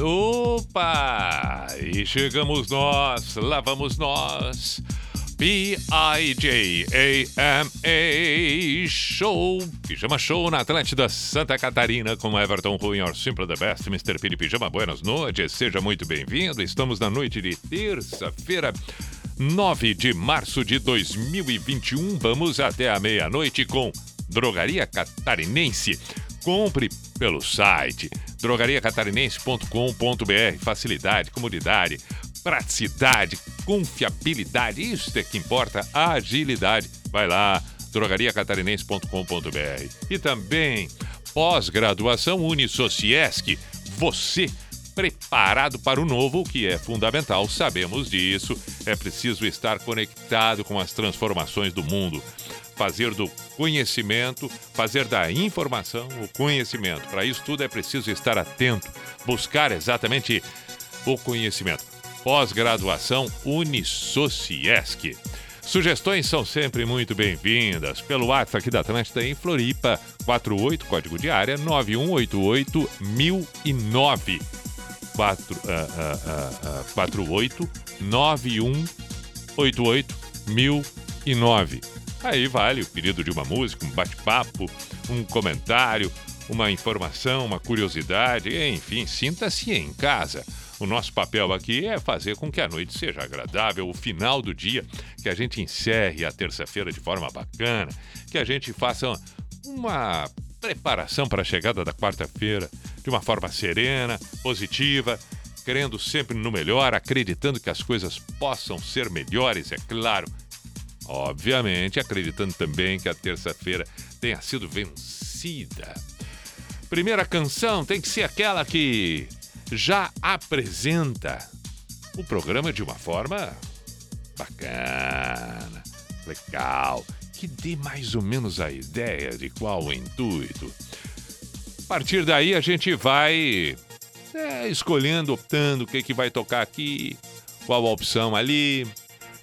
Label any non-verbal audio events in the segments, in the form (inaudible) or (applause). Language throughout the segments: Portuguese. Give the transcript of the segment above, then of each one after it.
Opa! E chegamos nós, lá vamos nós. P-I-J-A-M-A Show, Pijama Show na Atlântida Santa Catarina com Everton Ruin, or Simple the Best, Mr. Piri Pijama, buenas noites, seja muito bem-vindo. Estamos na noite de terça-feira, 9 de março de 2021. Vamos até a meia-noite com Drogaria Catarinense. Compre pelo site drogariacatarinense.com.br. Facilidade, comodidade, praticidade, confiabilidade, isso é que importa, agilidade. Vai lá, drogariacatarinense.com.br. E também pós-graduação Unisociesc. Você preparado para o novo, que é fundamental, sabemos disso. É preciso estar conectado com as transformações do mundo fazer do conhecimento, fazer da informação o conhecimento. Para isso tudo é preciso estar atento, buscar exatamente o conhecimento. Pós-graduação Unisociesc. Sugestões são sempre muito bem-vindas. Pelo WhatsApp aqui da Atlântida em Floripa, 48, código de área 9188 1009. 4, uh, uh, uh, 48 9188 1009. Aí vale o pedido de uma música, um bate-papo, um comentário, uma informação, uma curiosidade, enfim, sinta-se em casa. O nosso papel aqui é fazer com que a noite seja agradável, o final do dia, que a gente encerre a terça-feira de forma bacana, que a gente faça uma preparação para a chegada da quarta-feira de uma forma serena, positiva, crendo sempre no melhor, acreditando que as coisas possam ser melhores, é claro. Obviamente, acreditando também que a terça-feira tenha sido vencida. Primeira canção tem que ser aquela que já apresenta o programa de uma forma bacana, legal, que dê mais ou menos a ideia de qual o intuito. A partir daí a gente vai é, escolhendo, optando o que, que vai tocar aqui, qual a opção ali,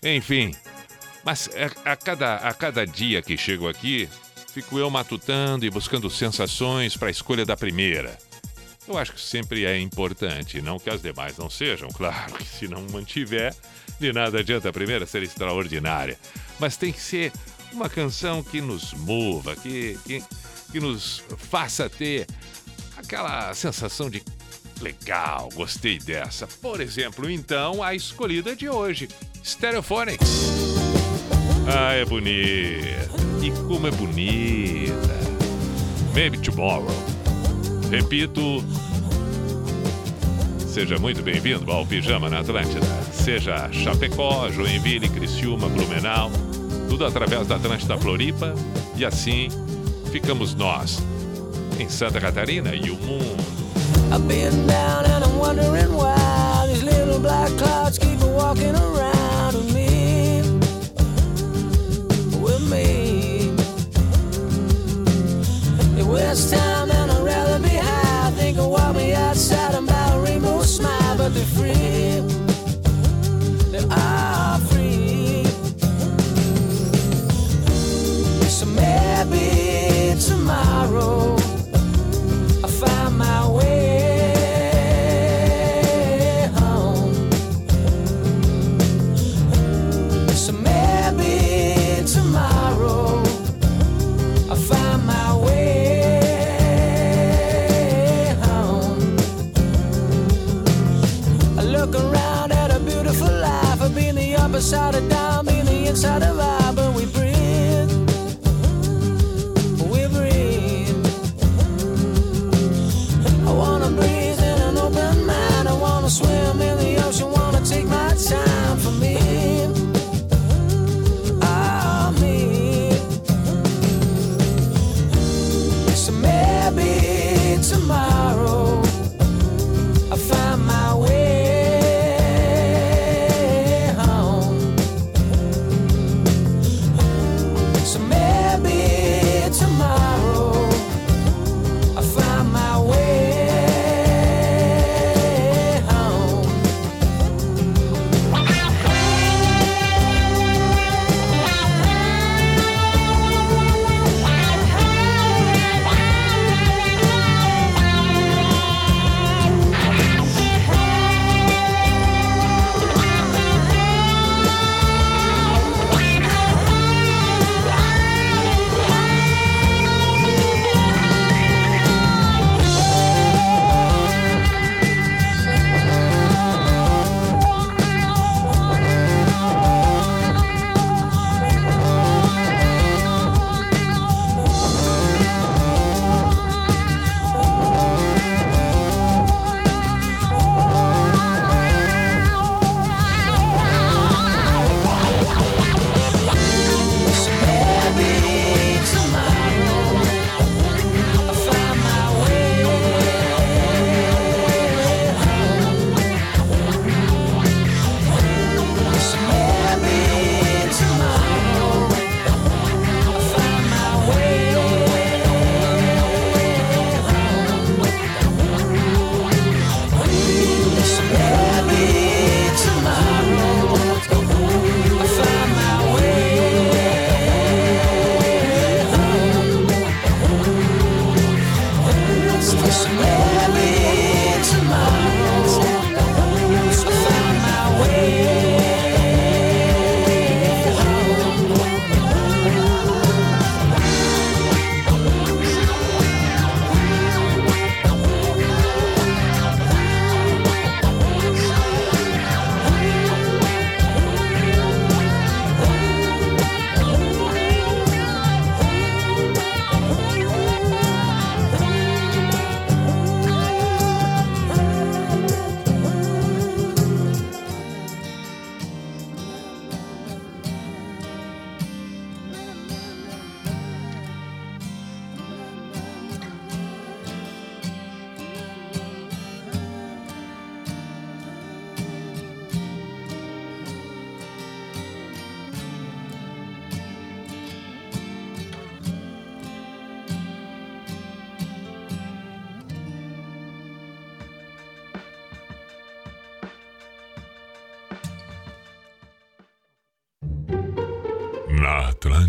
enfim. Mas a, a cada, a cada dia que chego aqui, fico eu matutando e buscando sensações para a escolha da primeira. Eu acho que sempre é importante, não que as demais não sejam, (laughs) claro que se não mantiver, de nada adianta a primeira ser extraordinária. Mas tem que ser uma canção que nos mova, que, que, que nos faça ter aquela sensação de legal, gostei dessa. Por exemplo, então, a escolhida de hoje, Stereophonics. Ah, é bonita. E como é bonita. Maybe Tomorrow. Repito, seja muito bem-vindo ao Pijama na Atlântida. Seja Chapecó, Joinville, Criciúma, Blumenau, tudo através da Atlântida Floripa. E assim ficamos nós, em Santa Catarina e o mundo. I've been down and I'm wondering why these little black clouds keep walking around Was time and I'd rather be high. Think of walk outside and buy a rainbow smile, but they're free. They are free. So maybe tomorrow been the upside of down, been the inside of I,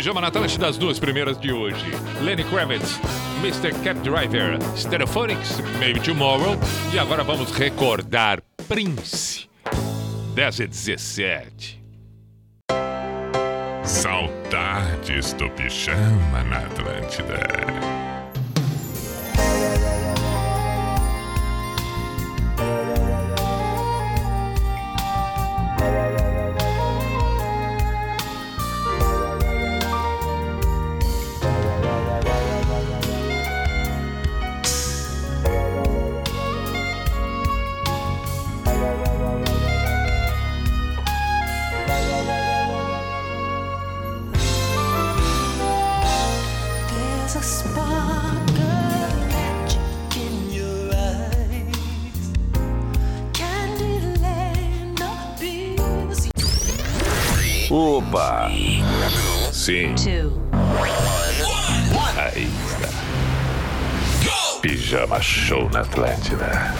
Pijama na Atlântida das duas primeiras de hoje. Lenny Kravitz, Mr. Cap Driver, Stereophonics, Maybe Tomorrow. E agora vamos recordar Prince, 10 e 17. Saudades do Pijama na Atlântida. a Шел на Атлантида.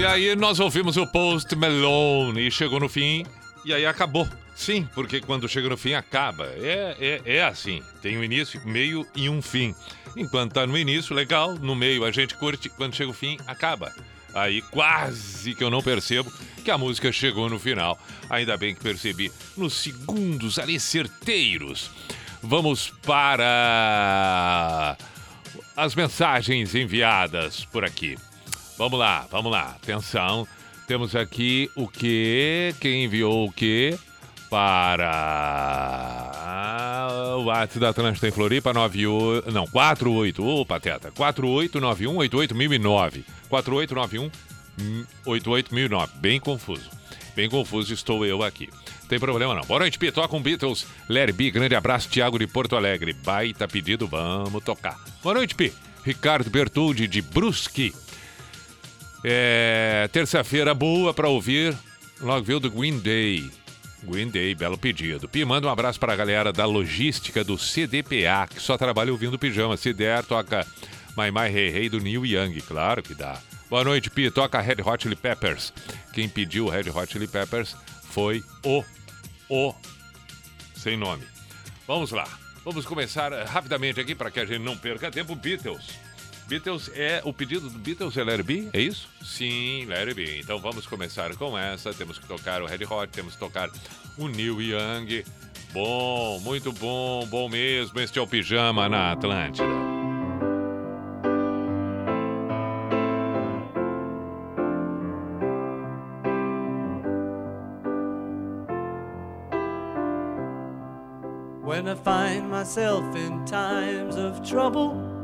E aí nós ouvimos o Post Malone e chegou no fim e aí acabou. Sim, porque quando chega no fim acaba. É, é, é assim. Tem um início, meio e um fim. Enquanto tá no início, legal. No meio a gente curte. Quando chega o fim, acaba. Aí quase que eu não percebo que a música chegou no final. Ainda bem que percebi nos segundos ali certeiros. Vamos para as mensagens enviadas por aqui. Vamos lá, vamos lá. Atenção. Temos aqui o que? Quem enviou o que? Para o WhatsApp da Atlântida em Floripa, 98, não, 48, ô pateta, 4891-88009. 4891-88009. Bem confuso. Bem confuso estou eu aqui. Tem problema não. Boa noite, Pi. Toca um Beatles. Larry B. Grande abraço, Thiago de Porto Alegre. Baita pedido, vamos tocar. Boa noite, Pi. Ricardo Bertoldi de Brusque. É, terça-feira boa para ouvir Logville do Green Day. Green Day, belo pedido. Pi, manda um abraço para a galera da logística do CDPA, que só trabalha ouvindo pijama. Se der, toca My My Hey Hey do Neil Young, claro que dá. Boa noite, Pi. Toca Red Hot Chili Peppers. Quem pediu Red Hot Chili Peppers foi o. O. Sem nome. Vamos lá. Vamos começar eh, rapidamente aqui para que a gente não perca tempo. Beatles. Beatles é. O pedido do Beatles é Let It Be? É isso? Sim, Let It Be. Então vamos começar com essa. Temos que tocar o Red Hot, temos que tocar o Neil Young. Bom, muito bom, bom mesmo. Este é o Pijama na Atlântida. When I find myself in times of trouble,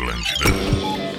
Atlântida.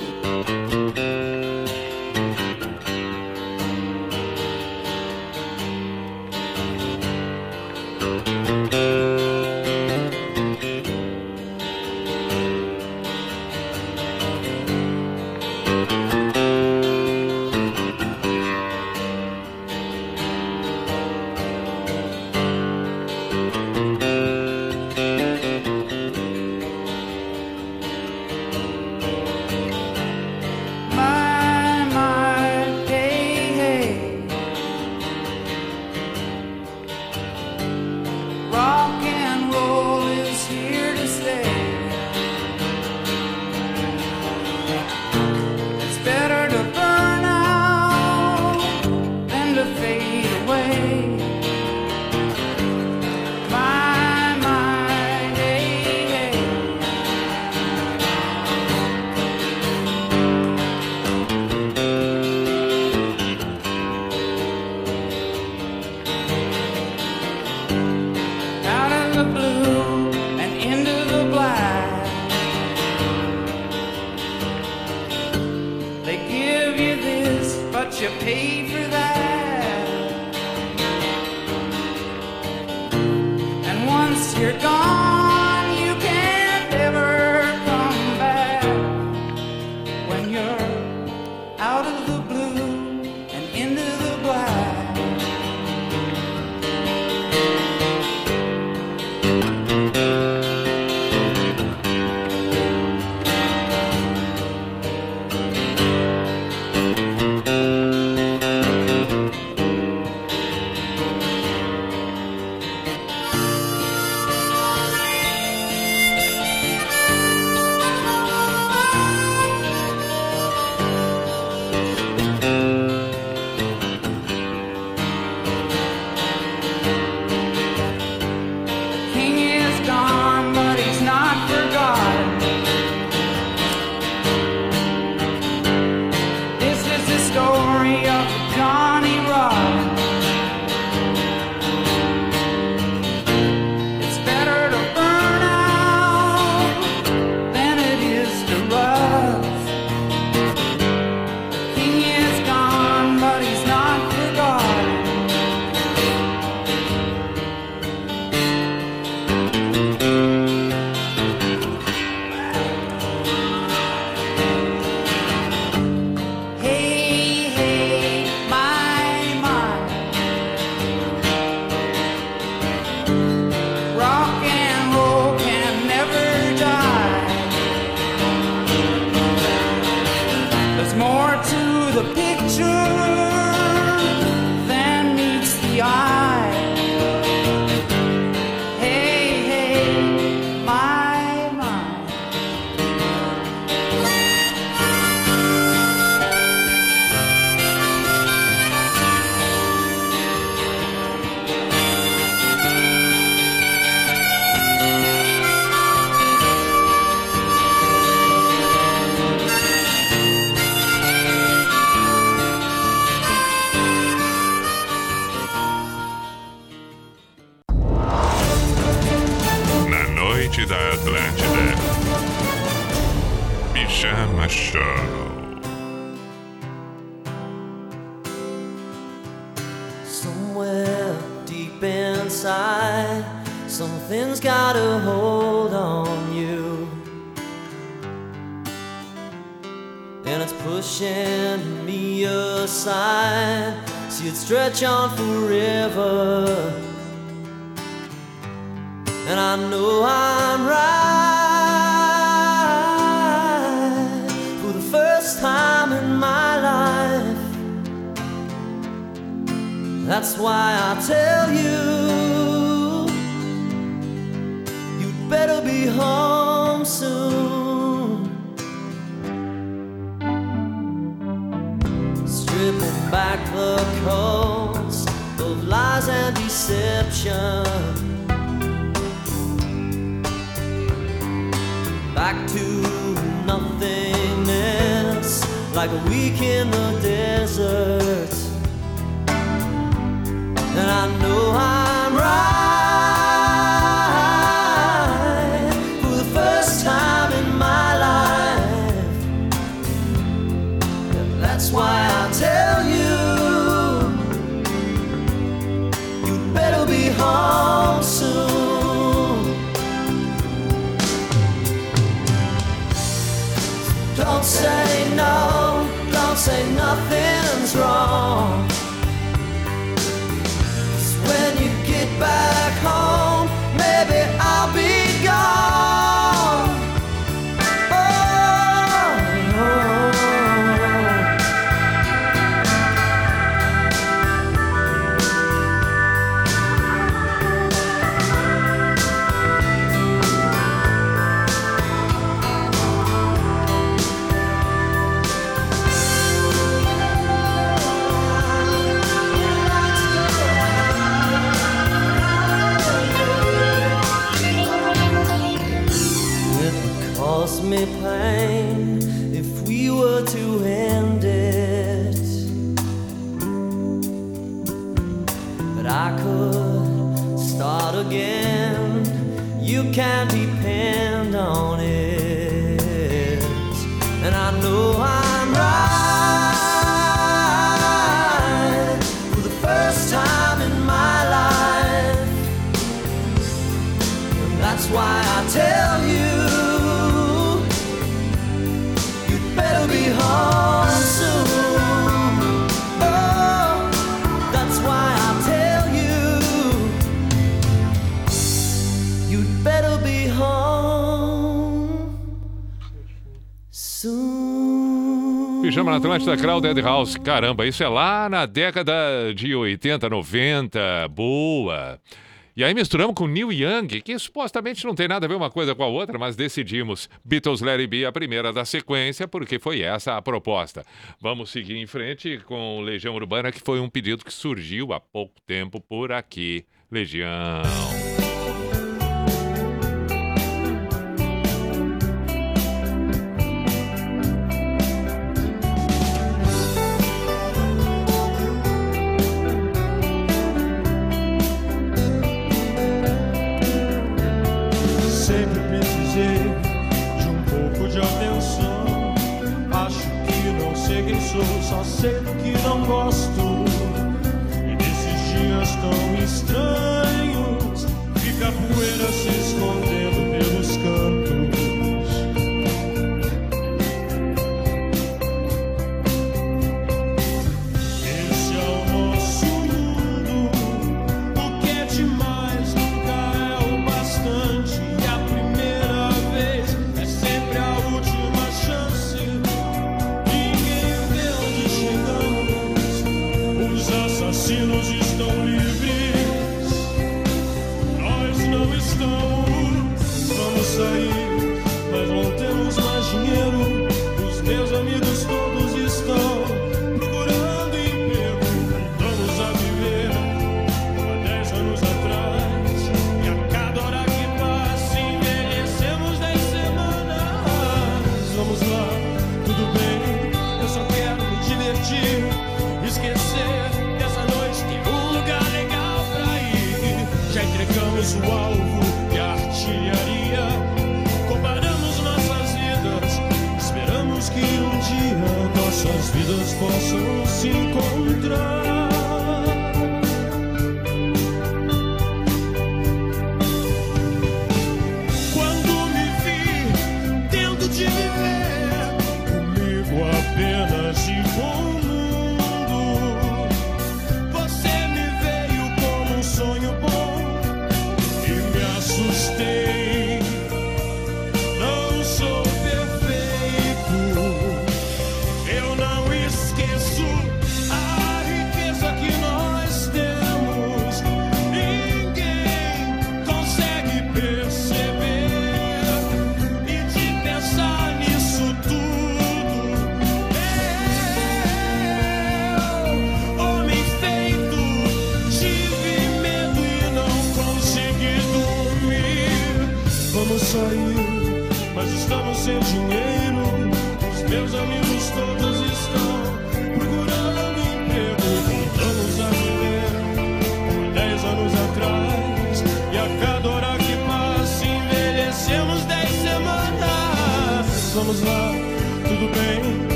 stretch on for. Art Sacral Dead House. Caramba, isso é lá na década de 80, 90. Boa. E aí misturamos com Neil Young, que supostamente não tem nada a ver uma coisa com a outra, mas decidimos Beatles Larry B a primeira da sequência, porque foi essa a proposta. Vamos seguir em frente com Legião Urbana, que foi um pedido que surgiu há pouco tempo por aqui. Legião.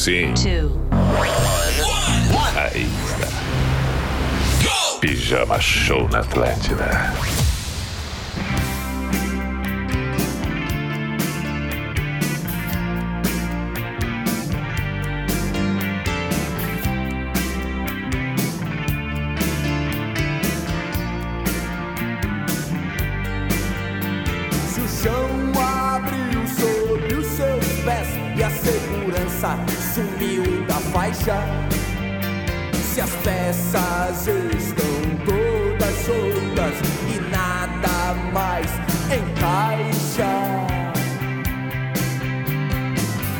Sim. Aí está. Pijama Show na Atlântida. Se as peças estão todas soltas e nada mais encaixa.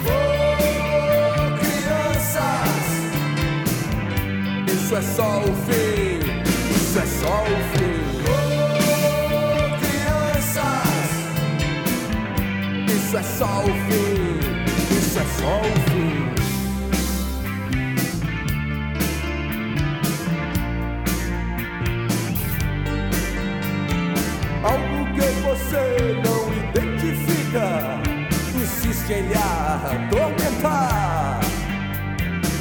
Oh, crianças, isso é só o fim, isso é só o fim. Oh, crianças. Isso é só o fim, isso é só o fim. Lhe atormentar.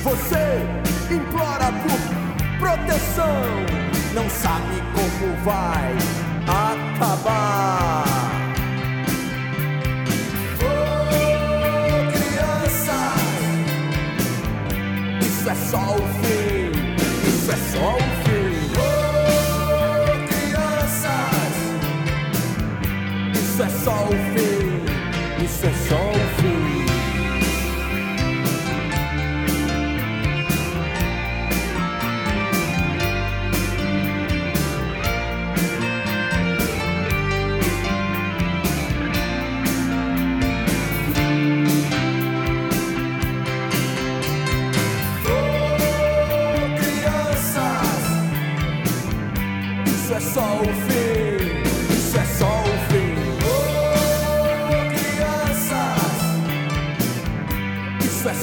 Você implora por proteção, não sabe como vai acabar. Oh, crianças, isso é só o fim, isso é só o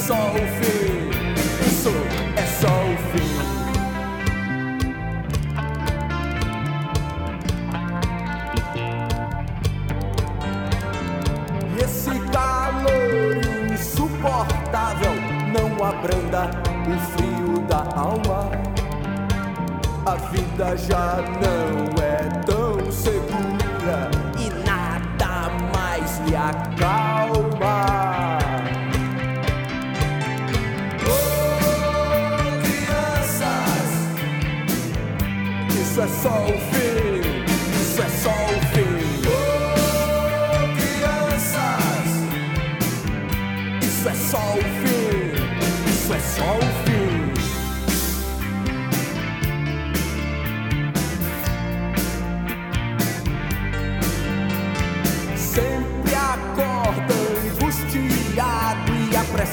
só o fim, isso é só o fim. Esse calor insuportável não abranda o frio da alma. A vida já não é tão segura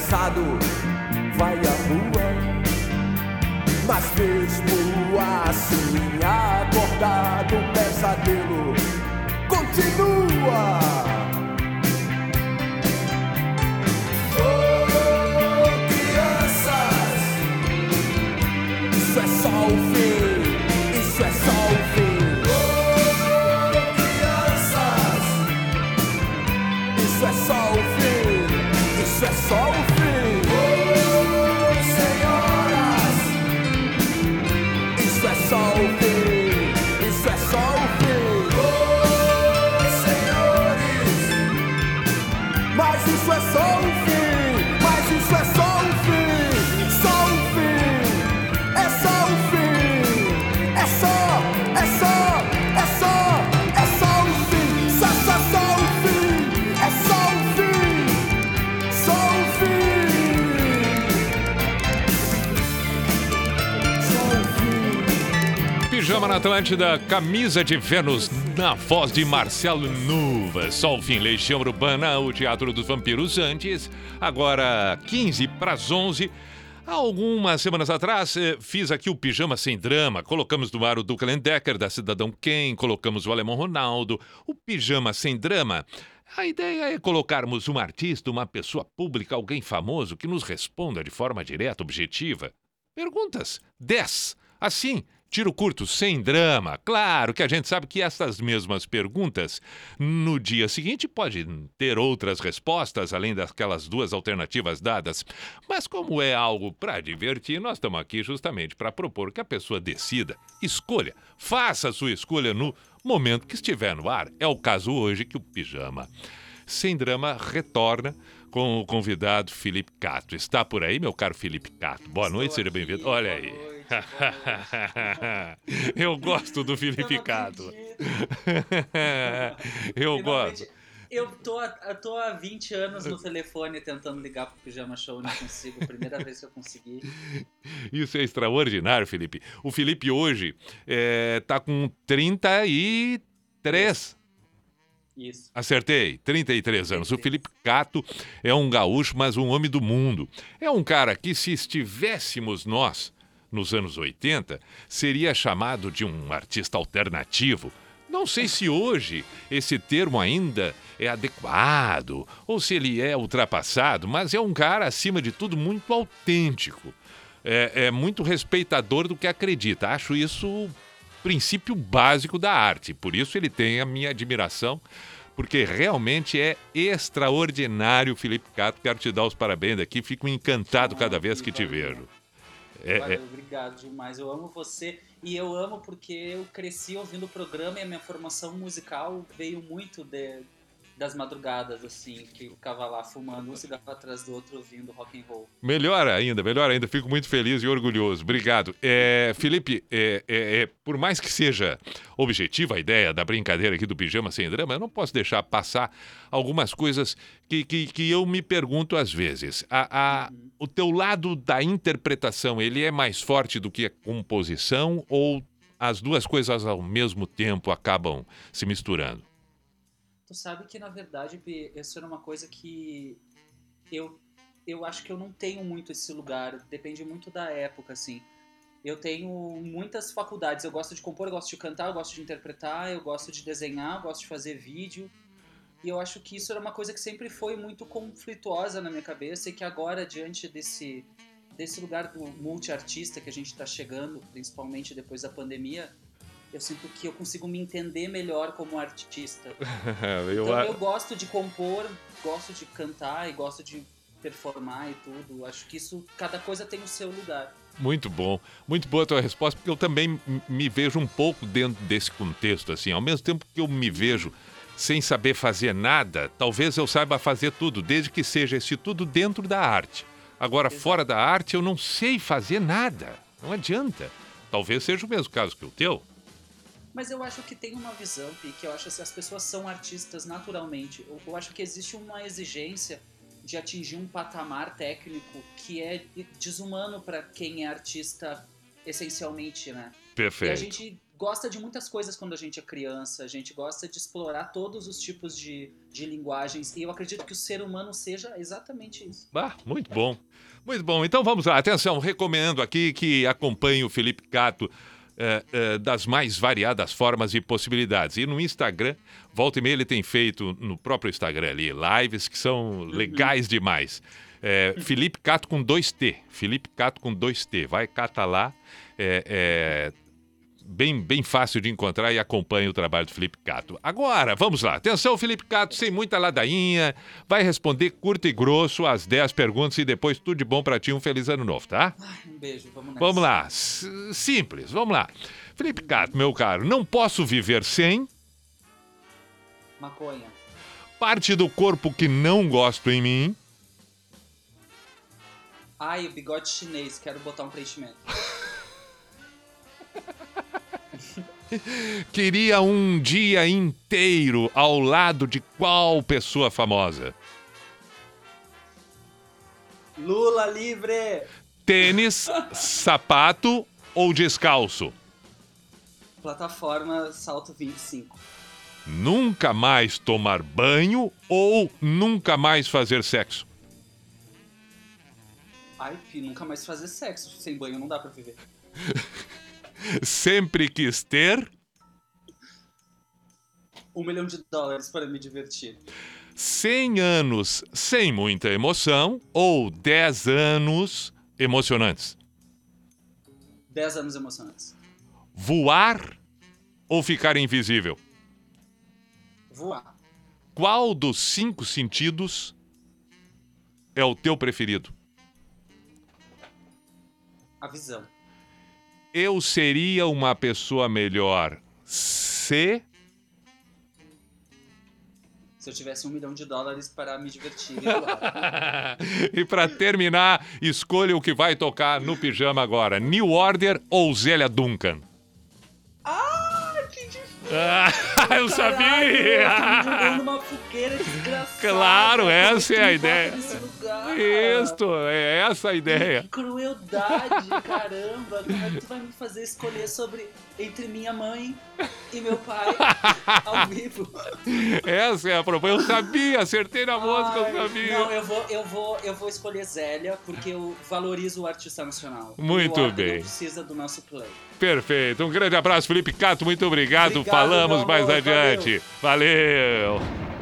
apressado, vai à rua. Mas mesmo assim, acordado, o pesadelo continua. Oh, isso é só o fim, na Atlântida, camisa de Vênus, na voz de Marcelo Nuva. Fim, Legião Urbana, o Teatro dos Vampiros antes. Agora, 15 para as 11. Há algumas semanas atrás, eh, fiz aqui o Pijama Sem Drama. Colocamos no ar o Lendecker, da Cidadão Quem. Colocamos o Alemão Ronaldo. O Pijama Sem Drama. A ideia é colocarmos um artista, uma pessoa pública, alguém famoso que nos responda de forma direta, objetiva. Perguntas 10. Assim, tiro curto, sem drama. Claro que a gente sabe que essas mesmas perguntas, no dia seguinte, pode ter outras respostas, além daquelas duas alternativas dadas. Mas como é algo para divertir, nós estamos aqui justamente para propor que a pessoa decida, escolha, faça a sua escolha no momento que estiver no ar. É o caso hoje que o Pijama Sem Drama retorna com o convidado Felipe Cato. Está por aí, meu caro Felipe Cato? Boa noite, seja bem-vindo. Olha aí. (laughs) Eu gosto do Felipe Cato. Eu (laughs) gosto. Eu tô, há- eu tô há 20 anos no telefone tentando ligar pro Pijama Show e não consigo. Primeira vez que eu consegui. (laughs) Isso é extraordinário, Felipe. O Felipe hoje está com 33. Isso. Acertei, 33 anos. O Felipe Cato é um gaúcho, mas um homem do mundo. É um cara que, se estivéssemos nós nos anos 80, seria chamado de um artista alternativo. Não sei se hoje esse termo ainda é adequado ou se ele é ultrapassado, mas é um cara, acima de tudo, muito autêntico. É, é muito respeitador do que acredita. Acho isso o princípio básico da arte. Por isso ele tem a minha admiração, porque realmente é extraordinário, Felipe Cato. Quero te dar os parabéns aqui. Fico encantado cada vez que te vejo. É, Valeu, é, obrigado demais. Eu amo você e eu amo porque eu cresci ouvindo o programa e a minha formação musical veio muito de- das madrugadas, assim, que eu ficava lá fumando um cigarro atrás do outro ouvindo rock and roll. Melhor ainda, melhor ainda. Fico muito feliz e orgulhoso. Obrigado. É, Felipe, é, é, é, por mais que seja objetiva a ideia da brincadeira aqui do Pijama Sem Drama, eu não posso deixar passar algumas coisas que, que, que eu me pergunto às vezes. A, a- o teu lado da interpretação, ele é mais forte do que a composição ou as duas coisas ao mesmo tempo acabam se misturando? Tu sabe que, na verdade, isso era uma coisa que eu, eu acho que eu não tenho muito esse lugar. Depende muito da época, assim. Eu tenho muitas faculdades. Eu gosto de compor, eu gosto de cantar, eu gosto de interpretar, eu gosto de desenhar, eu gosto de fazer vídeo. E eu acho que isso era uma coisa que sempre foi muito conflituosa na minha cabeça e que agora, diante desse, desse lugar do multiartista que a gente está chegando, principalmente depois da pandemia, eu sinto que eu consigo me entender melhor como artista. (laughs) eu, Então eu gosto de compor, gosto de cantar e gosto de performar e tudo. Acho que isso, cada coisa tem o seu lugar. Muito bom, muito boa a tua resposta, porque eu também me vejo um pouco dentro desse contexto, assim, ao mesmo tempo que eu me vejo sem saber fazer nada, talvez eu saiba fazer tudo, desde que seja esse tudo dentro da arte. Agora, fora da arte, eu não sei fazer nada, não adianta. Talvez seja o mesmo caso que o teu. Mas eu acho que tem uma visão, Pi, que eu acho que as pessoas são artistas naturalmente. Eu, eu acho que existe uma exigência de atingir um patamar técnico que é desumano para quem é artista essencialmente, né? Perfeito. E a gente gosta de muitas coisas quando a gente é criança, a gente gosta de explorar todos os tipos de, de linguagens, e eu acredito que o ser humano seja exatamente isso. Ah, muito bom. Muito bom. Então vamos lá. Atenção, recomendo aqui que acompanhe o Felipe Cato eh, eh, das mais variadas formas e possibilidades. E no Instagram, volta e meia, ele tem feito no próprio Instagram ali lives que são legais demais. É, Felipe Cato com dois T. Felipe Cato com dois T. Vai, cata lá. É, é, bem, bem fácil de encontrar e acompanhe o trabalho do Felipe Cato. Agora, vamos lá. Atenção, Felipe Cato, sem muita ladainha. Vai responder curto e grosso as 10 perguntas e depois tudo de bom pra ti. Um feliz ano novo, tá? Um beijo, vamos nessa. Vamos lá. Simples, vamos lá. Felipe Cato, meu caro, não posso viver sem Maconha. Parte do corpo que não gosto em mim. Ai, o bigode chinês, quero botar um preenchimento. (laughs) (laughs) Queria um dia inteiro ao lado de qual pessoa famosa? Lula livre! Tênis, (laughs) sapato ou descalço? Plataforma Salto 25. Nunca mais tomar banho ou nunca mais fazer sexo? Ai, Pi, nunca mais fazer sexo. Sem banho não dá pra viver. (laughs) Sempre quis ter Um milhão de dólares para me divertir. 100 anos sem muita emoção ou 10 anos emocionantes? Dez anos emocionantes. Voar ou ficar invisível? Voar. Qual dos cinco sentidos é o teu preferido? A visão. Eu seria uma pessoa melhor se. Se eu tivesse um milhão de dólares para me divertir. (laughs) e pra terminar, escolha o que vai tocar no pijama agora: New Order ou Zélia Duncan? Ah, (laughs) eu Caralho, sabia! jogando numa fogueira desgraçada. Claro, essa é a ideia. Isto, é essa a ideia. Que crueldade, caramba. Como é que tu vai me fazer escolher sobre entre minha mãe e meu pai (laughs) ao vivo? Essa é a proposta. Eu sabia, acertei na música, eu sabia. Não, eu vou, eu, vou, eu vou escolher Zélia porque eu valorizo o artista nacional. Muito bem. Não precisa do nosso play. Perfeito. Um grande abraço, Felipe Cato. Muito obrigado. Obrigado, Falamos mais adiante. Valeu. Muitas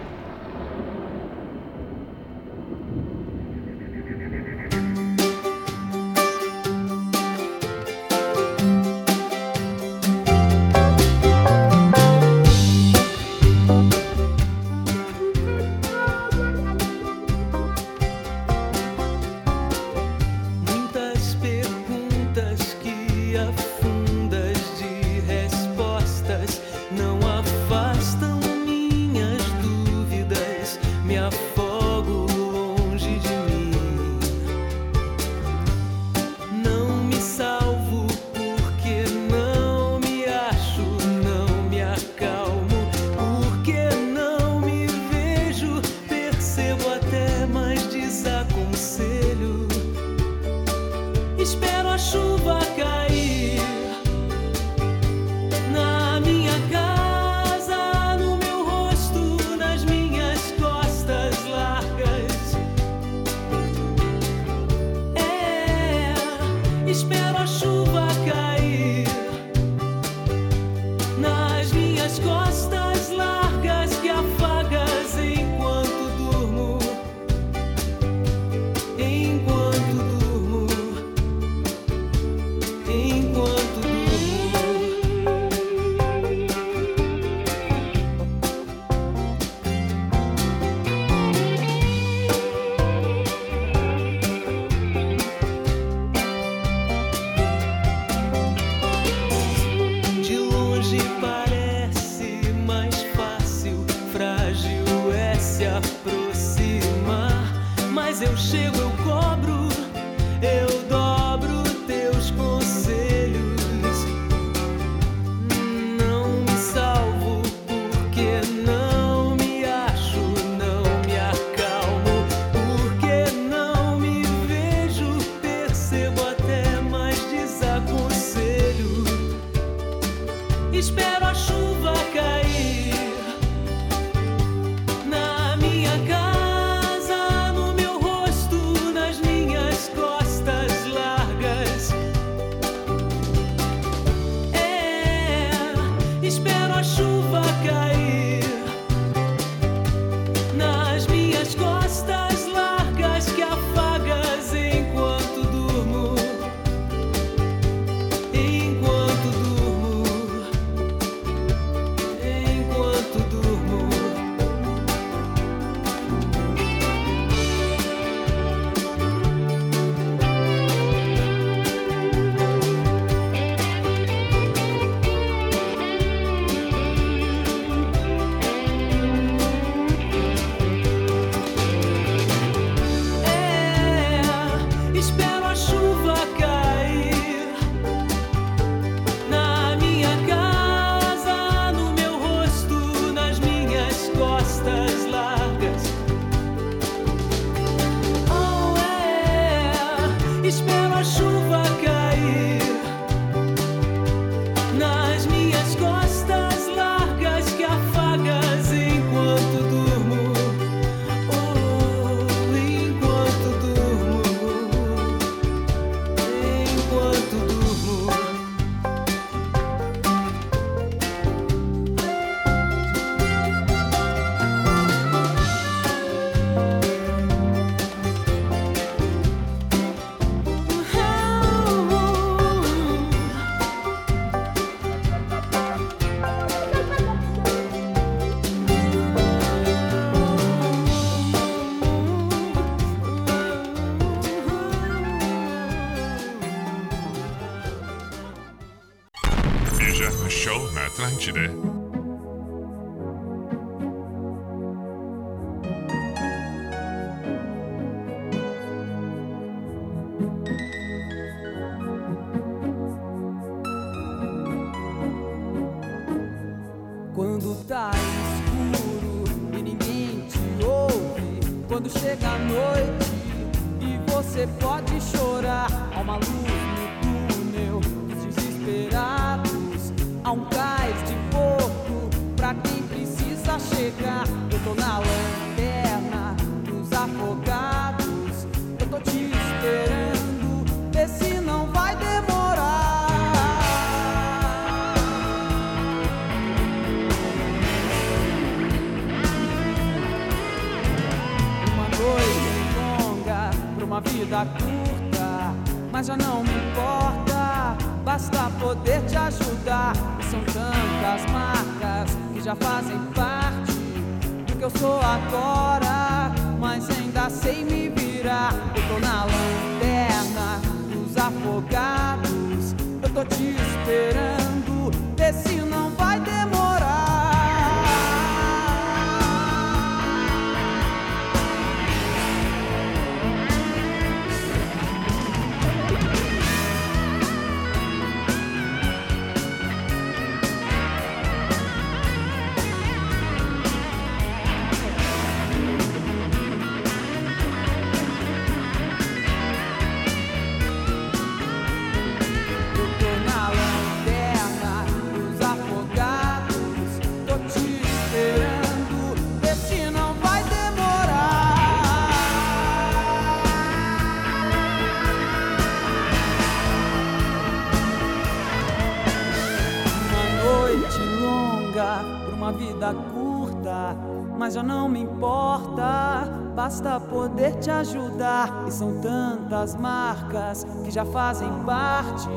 te ajudar. E são tantas marcas que já fazem parte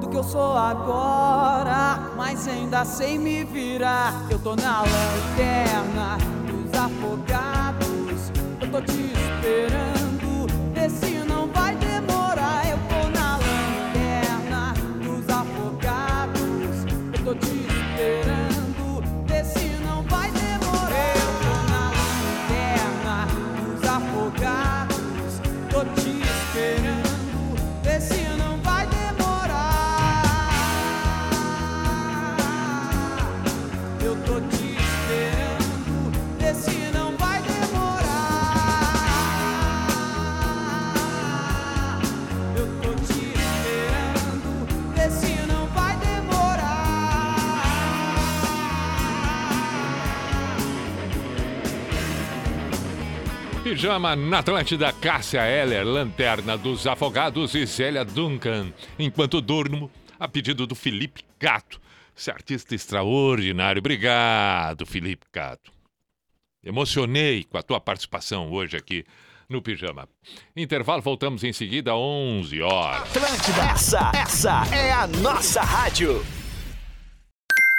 do que eu sou agora, mas ainda sei me virar. Eu tô na lanterna Pijama na Atlântida, Cássia Heller, Lanterna dos Afogados e Zélia Duncan. Enquanto durmo, a pedido do Felipe Cato, esse artista extraordinário. Obrigado, Felipe Cato. Emocionei com a tua participação hoje aqui no Pijama. Intervalo, voltamos em seguida, 11 horas. Atlântida, essa, essa é a nossa rádio.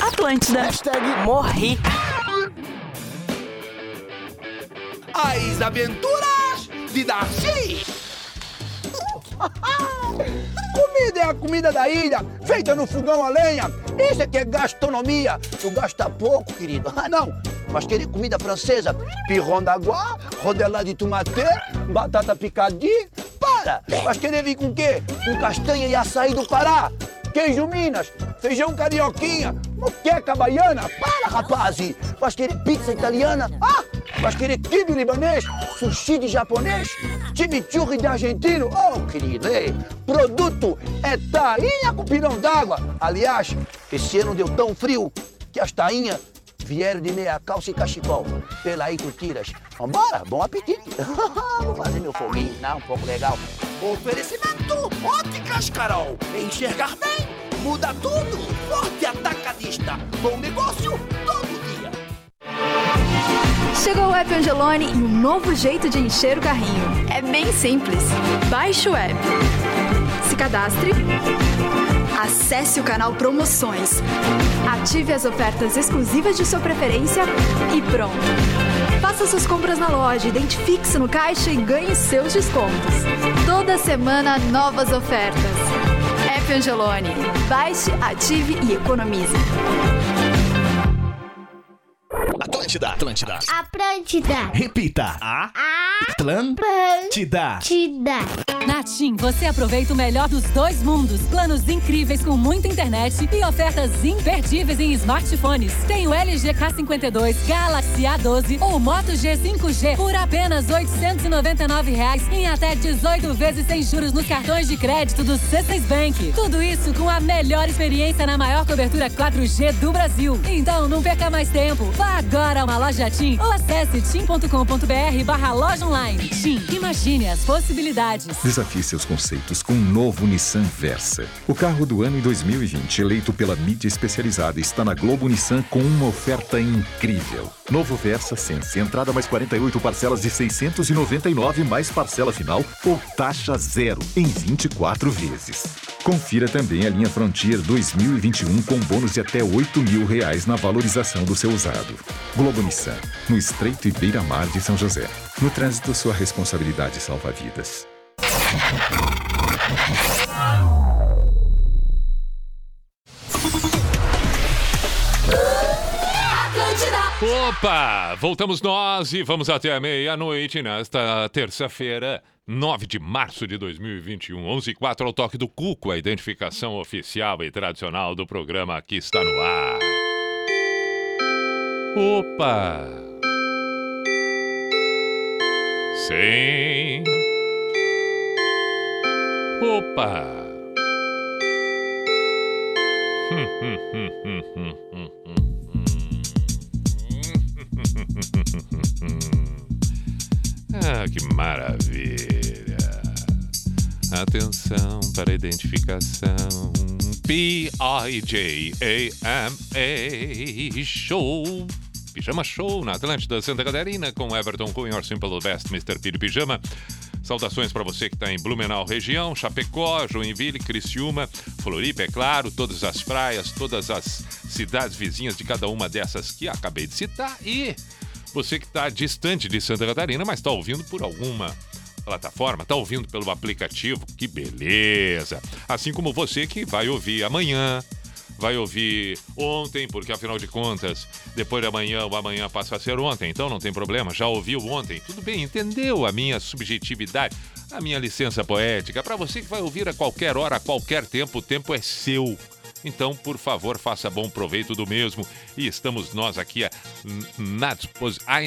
Atlântida. Hashtag morri. As aventuras de Darcy. (laughs) comida é a comida da ilha, feita no fogão a lenha. Isso é que é gastronomia. Tu gasta pouco, querido. Ah, não. Mas querer comida francesa, pirron d'água, rodelade de tomate, batata picadinha, Para! Vai querer vir com o quê? Com castanha e açaí do Pará? Queijo Minas, feijão carioquinha, moqueca baiana? Para, rapaz! Vai querer pizza italiana? Ah! Vai querer kibe libanês? Sushi de japonês? Chimichurri de argentino? Oh, querido, ei! Produto é tainha com pirão d'água. Aliás, esse ano deu tão frio que as tainhas vieram de meia calça e cachecol. Pela aí tiras. Vambora, bom apetite. (laughs) Vou fazer meu foguinho, né? Um pouco legal. Oferecimento Óticas Carol. Enxergar bem, muda tudo. Forte atacadista. Bom negócio todo dia. Chegou o app Angelone e um novo jeito de encher o carrinho. É bem simples. Baixe o app. Se cadastre. Acesse o canal Promoções. Ative as ofertas exclusivas de sua preferência e pronto. Faça suas compras na loja, identifique-se no caixa e ganhe seus descontos. Toda semana, novas ofertas. App Angelone. Baixe, ative e economize. Atlântida. Atlântida. Atlântida. Repita. A. Atlântida. Atlântida. Na TIM, você aproveita o melhor dos dois mundos. Planos incríveis com muita internet e ofertas imperdíveis em smartphones. Tem o LG K52, Galaxy A12 ou Moto G5G por apenas 899 reais em até 18 vezes sem juros nos cartões de crédito do C6 Bank. Tudo isso com a melhor experiência na maior cobertura 4G do Brasil. Então não perca mais tempo. Vá agora uma loja TIM ou acesse tim.com.br barra loja online. TIM, imagine as possibilidades. Desafie seus conceitos com o novo Nissan Versa. O carro do ano em 2020, eleito pela mídia especializada, está na Globo Nissan com uma oferta incrível. Novo Versa Sense, entrada mais 48 parcelas de 699 mais parcela final ou taxa zero em 24 vezes. Confira também a linha Frontier 2021 com bônus de até 8 mil reais na valorização do seu usado. Globo Nissan, no Estreito e Beira-Mar de São José. No trânsito, sua responsabilidade salva vidas. Opa! Voltamos nós e vamos até a meia-noite nesta terça-feira, 9 de março de 2021, 11 e 4 ao toque do Cuco, a identificação oficial e tradicional do programa que está no ar. Opa! Sim. Opa! (laughs) Ah, que maravilha! Atenção para a identificação. P-I-J-A-M-A Show. Pijama Show na Atlântida Santa Catarina com Everton com Your Simple Best, Mr. Piri Pijama. Saudações para você que está em Blumenau região, Chapecó, Joinville, Criciúma, Floripa, é claro, todas as praias, todas as cidades vizinhas de cada uma dessas que acabei de citar e você que está distante de Santa Catarina, mas está ouvindo por alguma plataforma, está ouvindo pelo aplicativo, que beleza! Assim como você que vai ouvir amanhã, vai ouvir ontem, porque afinal de contas, depois de amanhã, o amanhã passa a ser ontem, então não tem problema, já ouviu ontem, tudo bem, entendeu a minha subjetividade, a minha licença poética. Para você que vai ouvir a qualquer hora, a qualquer tempo, o tempo é seu. Então, por favor, faça bom proveito do mesmo. E estamos nós aqui à, na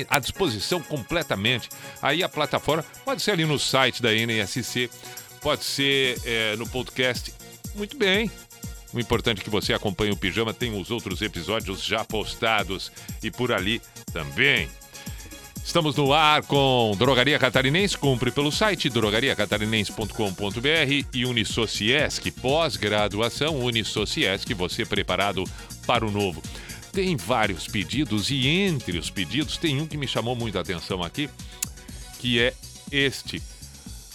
à disposição completamente. Aí a plataforma pode ser ali no site da NSC, pode ser é, no podcast. Muito bem. O importante é que você acompanhe o Pijama, tem os outros episódios já postados e por ali também. Estamos no ar com Drogaria Catarinense, compre pelo site drogariacatarinense.com.br e Unisociesc, pós-graduação Unisociesc, você preparado para o novo. Tem vários pedidos e entre os pedidos tem um que me chamou muita atenção aqui, que é este.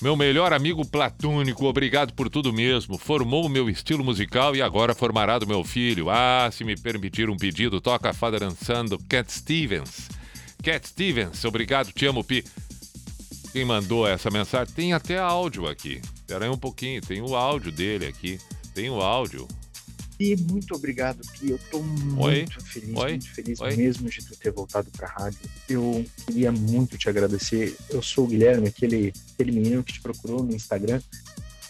Meu melhor amigo platônico, obrigado por tudo mesmo. Formou o meu estilo musical e agora formará do meu filho. Ah, se me permitir um pedido, toca a fada dançando Cat Stevens. Cat Stevens, obrigado, te amo, Pi. Quem mandou essa mensagem tem até áudio aqui. Espera aí um pouquinho, tem o áudio dele aqui. Tem o áudio. E muito obrigado, Pi. Eu tô muito Oi? feliz, Oi? muito feliz Oi? mesmo de tu ter voltado pra rádio. Eu queria muito te agradecer. Eu sou o Guilherme, aquele, aquele menino que te procurou no Instagram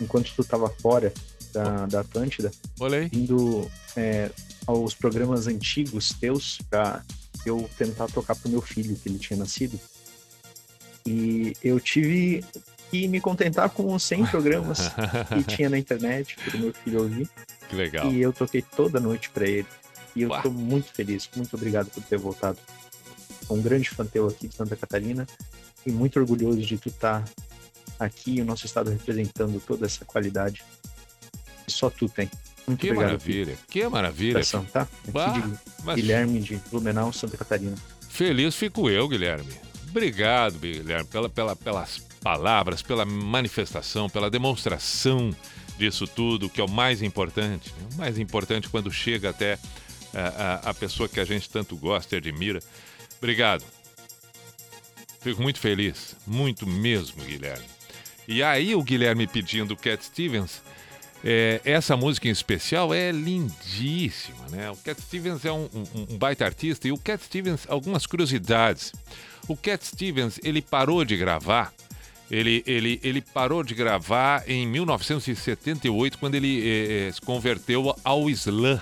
enquanto tu tava fora da, da Atlântida. Olhei. Indo é, aos programas antigos teus pra eu tentar tocar pro meu filho, que ele tinha nascido. E eu tive que me contentar com os 100 programas que (laughs) tinha na internet pro meu filho ouvir. Que legal. E eu toquei toda noite pra ele. E eu tô muito feliz. Muito obrigado por ter voltado. Sou um grande fã teu aqui de Santa Catarina e muito orgulhoso de tu estar aqui e o nosso estado representando toda essa qualidade. que Só tu tem. Muito Que obrigado. maravilha, que maravilha. Tá? Bah, de mas- Guilherme de Blumenau, Santa Catarina. Feliz fico eu, Guilherme. Obrigado, Guilherme, pela, pela- pelas palavras, pela manifestação, pela demonstração disso tudo, que é o mais importante. né? O mais importante quando chega até a, a- a pessoa que a gente tanto gosta e admira. Obrigado. Fico muito feliz, muito mesmo, Guilherme. E aí o Guilherme pedindo Cat Stevens, é, essa música em especial é lindíssima, né? O Cat Stevens é um, um- um baita artista e o Cat Stevens, algumas curiosidades. O Cat Stevens, ele parou de gravar, ele, ele, ele parou de gravar em 1978, quando ele eh, eh, se converteu ao Islã.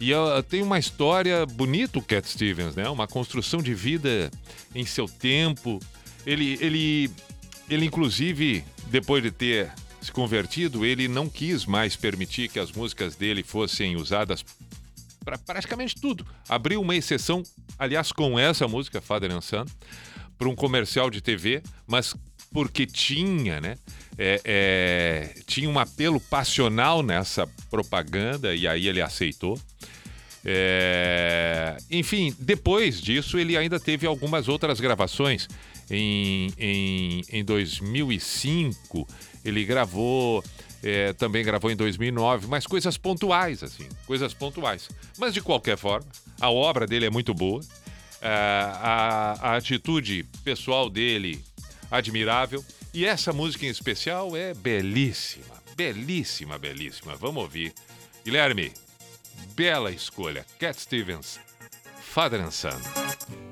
E ah, tem uma história bonita o Cat Stevens, né? Uma construção de vida em seu tempo. Ele, ele, ele inclusive, depois de ter se convertido, ele não quis mais permitir que as músicas dele fossem usadas para praticamente tudo. Abriu uma exceção, aliás, com essa música, Father and Son, para um comercial de TV, mas porque tinha, né? é, é, tinha um apelo passional nessa propaganda e aí ele aceitou. É, enfim, depois disso ele ainda teve algumas outras gravações. Em, em, em 2005 ele gravou, é, também gravou em 2009, mas coisas pontuais, assim, coisas pontuais. Mas de qualquer forma, a obra dele é muito boa, é, a, a atitude pessoal dele admirável e essa música em especial é belíssima, belíssima, belíssima. Vamos ouvir. Guilherme, bela escolha. Cat Stevens, Father and Son.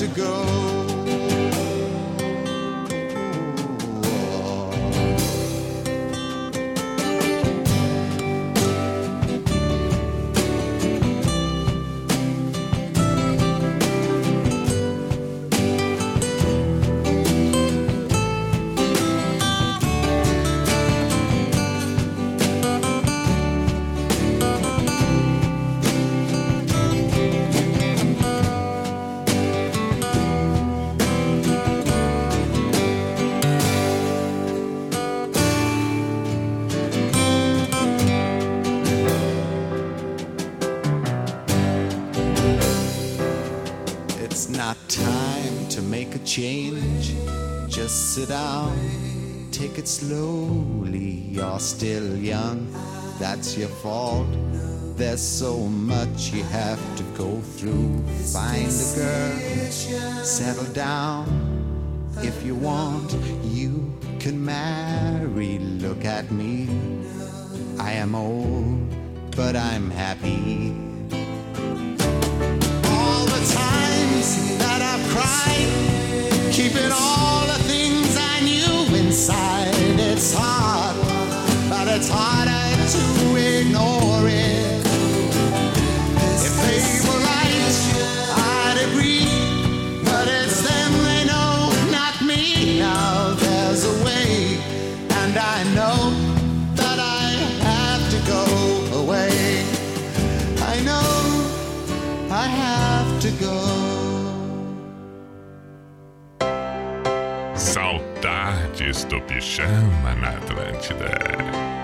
to go. Sit down, take it slowly. You're still young, that's your fault. There's so much you have to go through. Find a girl, settle down. If you want, you can marry. Look at me. I am old, but I'm happy. It's harder to ignore it. If they were right, I'd agree. But it's them they know, not me. Now there's a way, and I know that I have to go away. I know I have to go. Saudades do pijama na Atlântida.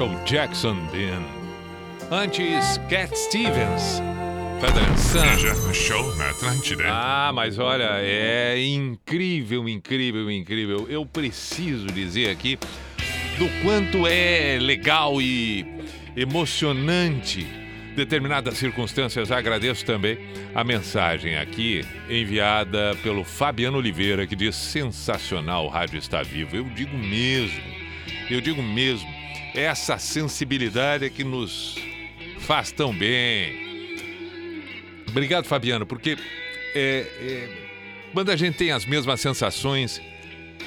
Michael Jackson Ben. Antes, Cat Stevens. Tá dançando. Show na Atlântida. Ah, mas olha, é incrível, incrível, incrível. Eu preciso dizer aqui do quanto é legal e emocionante determinadas circunstâncias. Agradeço também a mensagem aqui enviada pelo Fabiano Oliveira, que diz: sensacional, o rádio está vivo. Eu digo mesmo, eu digo mesmo, essa sensibilidade é que nos faz tão bem. Obrigado, Fabiano, porque é, é, quando a gente tem as mesmas sensações,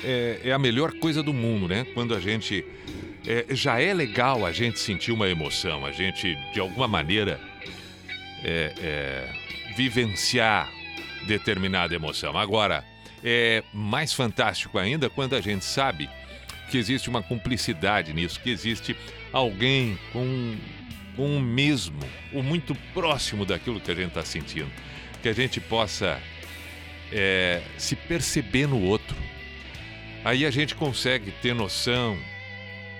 é, é a melhor coisa do mundo, né? Quando a gente. é, já é legal a gente sentir uma emoção, a gente, de alguma maneira, é, é, vivenciar determinada emoção. Agora, é mais fantástico ainda quando a gente sabe que existe uma cumplicidade nisso, que existe alguém com, com o mesmo, ou muito próximo daquilo que a gente está sentindo. Que a gente possa é, se perceber no outro. Aí a gente consegue ter noção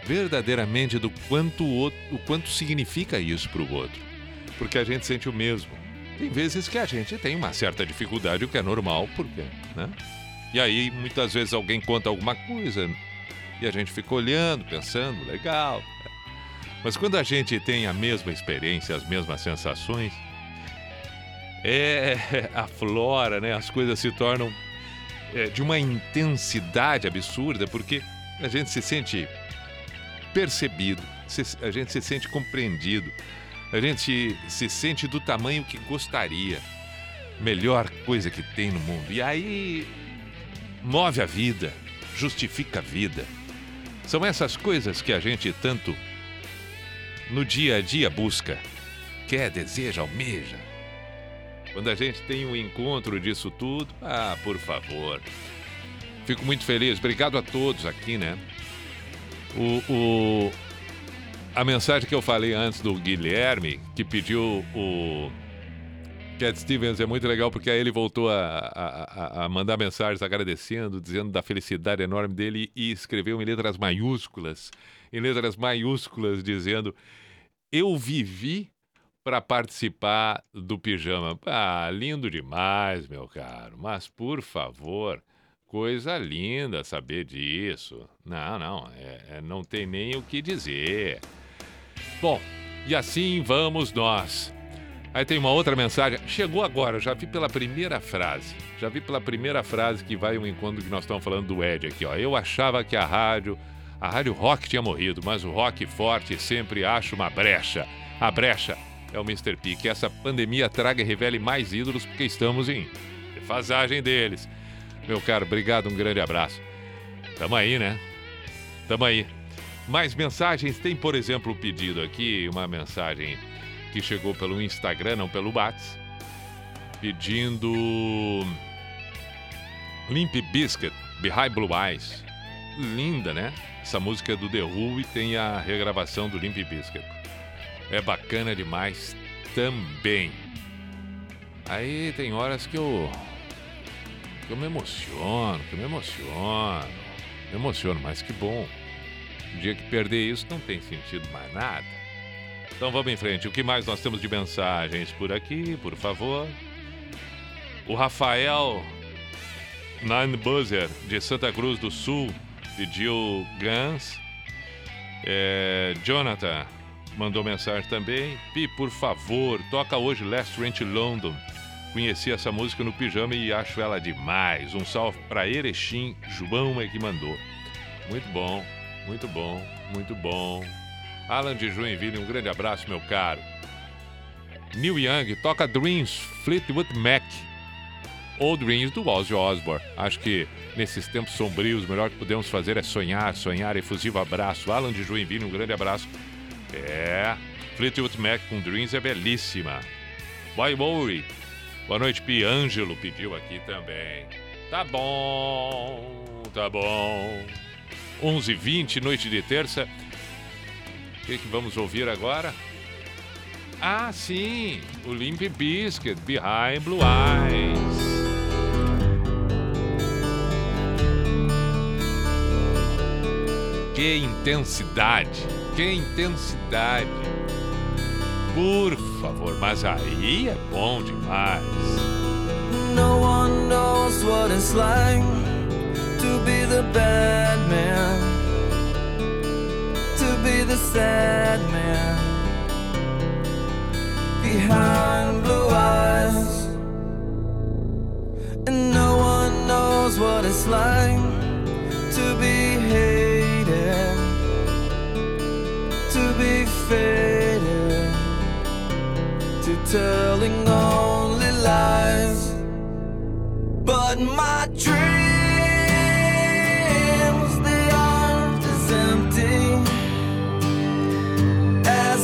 verdadeiramente do quanto o, outro, o quanto significa isso para o outro. Porque a gente sente o mesmo. tem vezes que a gente tem uma certa dificuldade, o que é normal, porque, né? E aí, muitas vezes alguém conta alguma coisa e a gente fica olhando, pensando, legal. Mas quando a gente tem a mesma experiência, as mesmas sensações, é (laughs) aflora, né? As coisas se tornam é, de uma intensidade absurda, porque a gente se sente percebido, a gente se sente compreendido, a gente se sente do tamanho que gostaria. Melhor coisa que tem no mundo. E aí move a vida, justifica a vida. São essas coisas que a gente tanto no dia a dia busca, quer, deseja, almeja. Quando a gente tem um encontro disso tudo, ah, por favor. Fico muito feliz. Obrigado a todos aqui, né? O, o- a mensagem que eu falei antes do Guilherme, que pediu o Cat Stevens, é muito legal porque aí ele voltou a, a- a- mandar mensagens agradecendo, dizendo da felicidade enorme dele e escreveu em letras maiúsculas, em letras maiúsculas, dizendo: Eu vivi para participar do pijama. Ah, lindo demais, meu caro. Mas por favor, coisa linda saber disso. Não, não, é- é- não tem nem o que dizer. Bom, e assim vamos nós. Aí tem uma outra mensagem. Chegou agora, já vi pela primeira frase. Já vi pela primeira frase que vai um encontro que nós estamos falando do Ed aqui, ó. Eu achava que a rádio, a rádio rock tinha morrido, mas o rock forte sempre acha uma brecha. A brecha é o Mr. P. Que essa pandemia traga e revele mais ídolos, porque estamos em defasagem deles. Meu caro, obrigado, um grande abraço. Tamo aí, né? Tamo aí. Mais mensagens? Tem, por exemplo, o pedido aqui, uma mensagem que chegou pelo Instagram, não pelo Whats, pedindo Limp Biscuit, Behind Blue Eyes. Linda, né? Essa música é do The Who e tem a regravação do Limp Biscuit. É bacana demais também. Aí tem horas que eu que eu me emociono, que eu me emociono. Me emociono, mas que bom. O dia que perder isso não tem sentido mais nada. Então vamos em frente. O que mais nós temos de mensagens por aqui, por favor? O Rafael Nine Buzzer, de Santa Cruz do Sul, pediu Guns. É, Jonathan mandou mensagem também. Pi, por favor, toca hoje Last Rent London. Conheci essa música no pijama e acho ela demais. Um salve para Erechim, João é que mandou. Muito bom, muito bom, muito bom. Alan de Joinville, um grande abraço, meu caro. Neil Young, toca Dreams, Fleetwood Mac. Ou Dreams do Ozzy Osbourne. Acho que nesses tempos sombrios, o melhor que podemos fazer é sonhar, sonhar. Efusivo abraço. Alan de Joinville, um grande abraço. É, Fleetwood Mac com Dreams é belíssima. Boy Bowie. Boa noite, Pi. Ângelo pediu aqui também. Tá bom, tá bom. 11h20, noite de terça. O que, que vamos ouvir agora? Ah, sim, o Limp Bizkit, Behind Blue Eyes. Que intensidade, que intensidade. Por favor, mas aí é bom demais. No one knows what it's like to be the bad man, be the sad man behind blue eyes. And no one knows what it's like to be hated, to be faded, to telling only lies. But my dreams,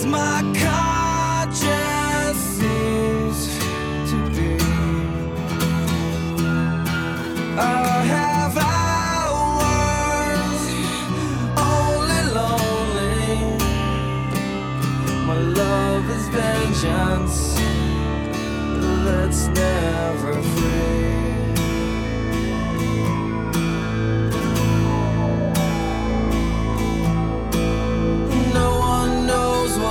my conscience to be. Oh, I have hours only lonely. My love is vengeance that's never free.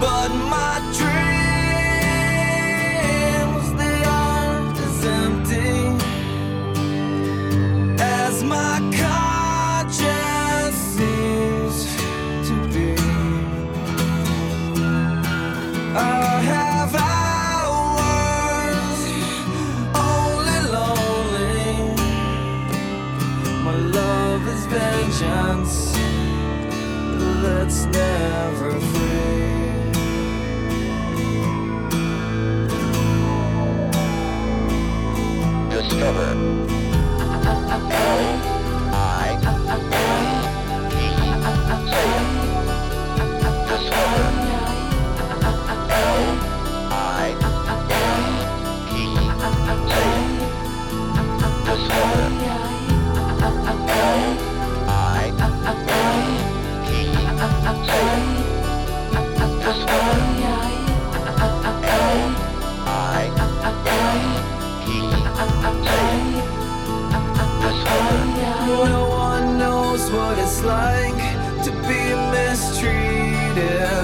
but my dream Yeah.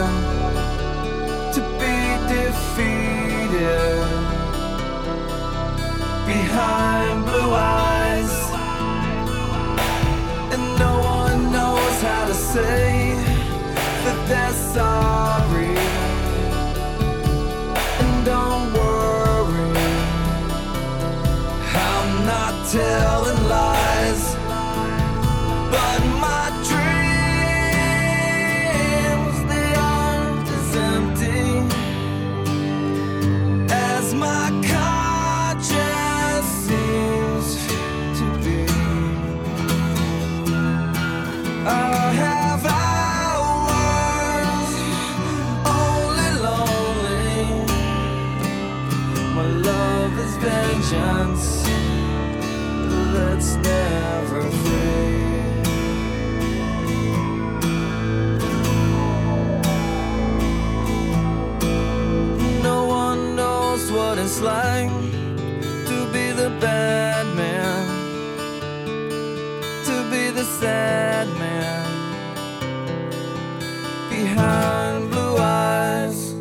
like to be the bad man, to be the sad man behind blue eyes.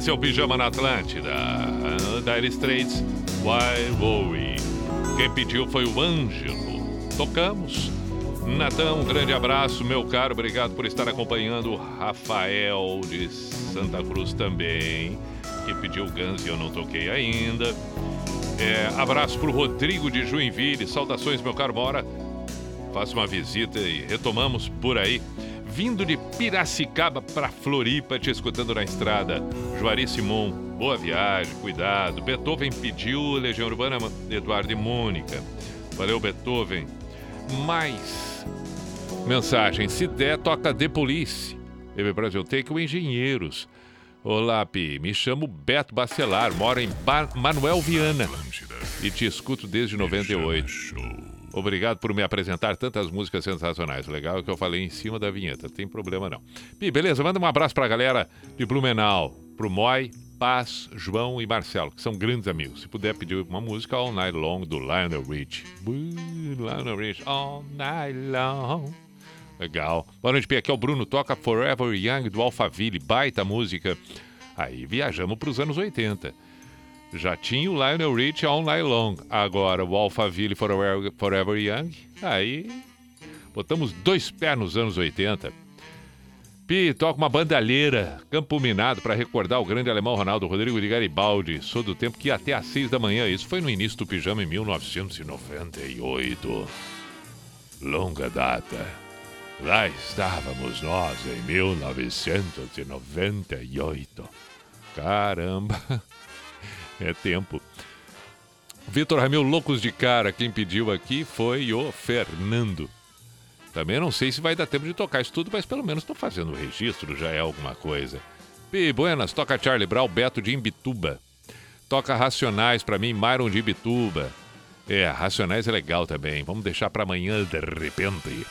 Esse é o Pijama na Atlântida. Dire Straits, Why Worry. Quem pediu foi o Ângelo. Tocamos. Natan, um grande abraço, meu caro. Obrigado por estar acompanhando. Rafael de Santa Cruz também, que pediu Guns e eu não toquei ainda. É, abraço pro Rodrigo de Joinville. Saudações, meu caro Mora. Faça uma visita e retomamos por aí. Vindo de Piracicaba para Floripa, te escutando na estrada. Juari Simon, boa viagem, cuidado. Beethoven pediu Legião Urbana, Eduardo e Mônica. Valeu, Beethoven. Mais mensagem. Se der, toca The Police. TV Brasil Take o Engenheiros. Olá, Pi. Me chamo Beto Bacelar, moro em Ba- Manuel Viana e te escuto desde 98. Obrigado por me apresentar tantas músicas sensacionais. Legal que eu falei em cima da vinheta, não tem problema não. Pi, beleza? Manda um abraço pra galera de Blumenau, pro Moi, Paz, João e Marcelo, que são grandes amigos. Se puder pedir uma música All Night Long do Lionel Rich. Lionel Rich, All Night Long. Legal. Boa noite, Pi. Aqui é o Bruno. Toca Forever Young do Alphaville. Baita música. Aí viajamos pros anos 80. Já tinha o Lionel Rich All Night Long. Agora o Alphaville Forever, Forever Young. Aí botamos dois pés nos anos 80. Pi, toca uma bandalheira, Campo Minado, para recordar o grande alemão Ronaldo Rodrigo de Garibaldi. Sou do tempo que ia até às seis da manhã. Isso foi no início do pijama em 1998. Longa data. Lá estávamos nós em 1998. Caramba! (laughs) É tempo. Vitor Ramil, loucos de cara, quem pediu aqui foi o Fernando. Também não sei se vai dar tempo de tocar isso tudo, mas pelo menos estou fazendo o registro, já é alguma coisa. Pi, buenas, toca Charlie Brown, Beto de Imbituba. Toca Racionais pra mim, Myron de Imbituba. É, Racionais é legal também. Vamos deixar pra amanhã de repente.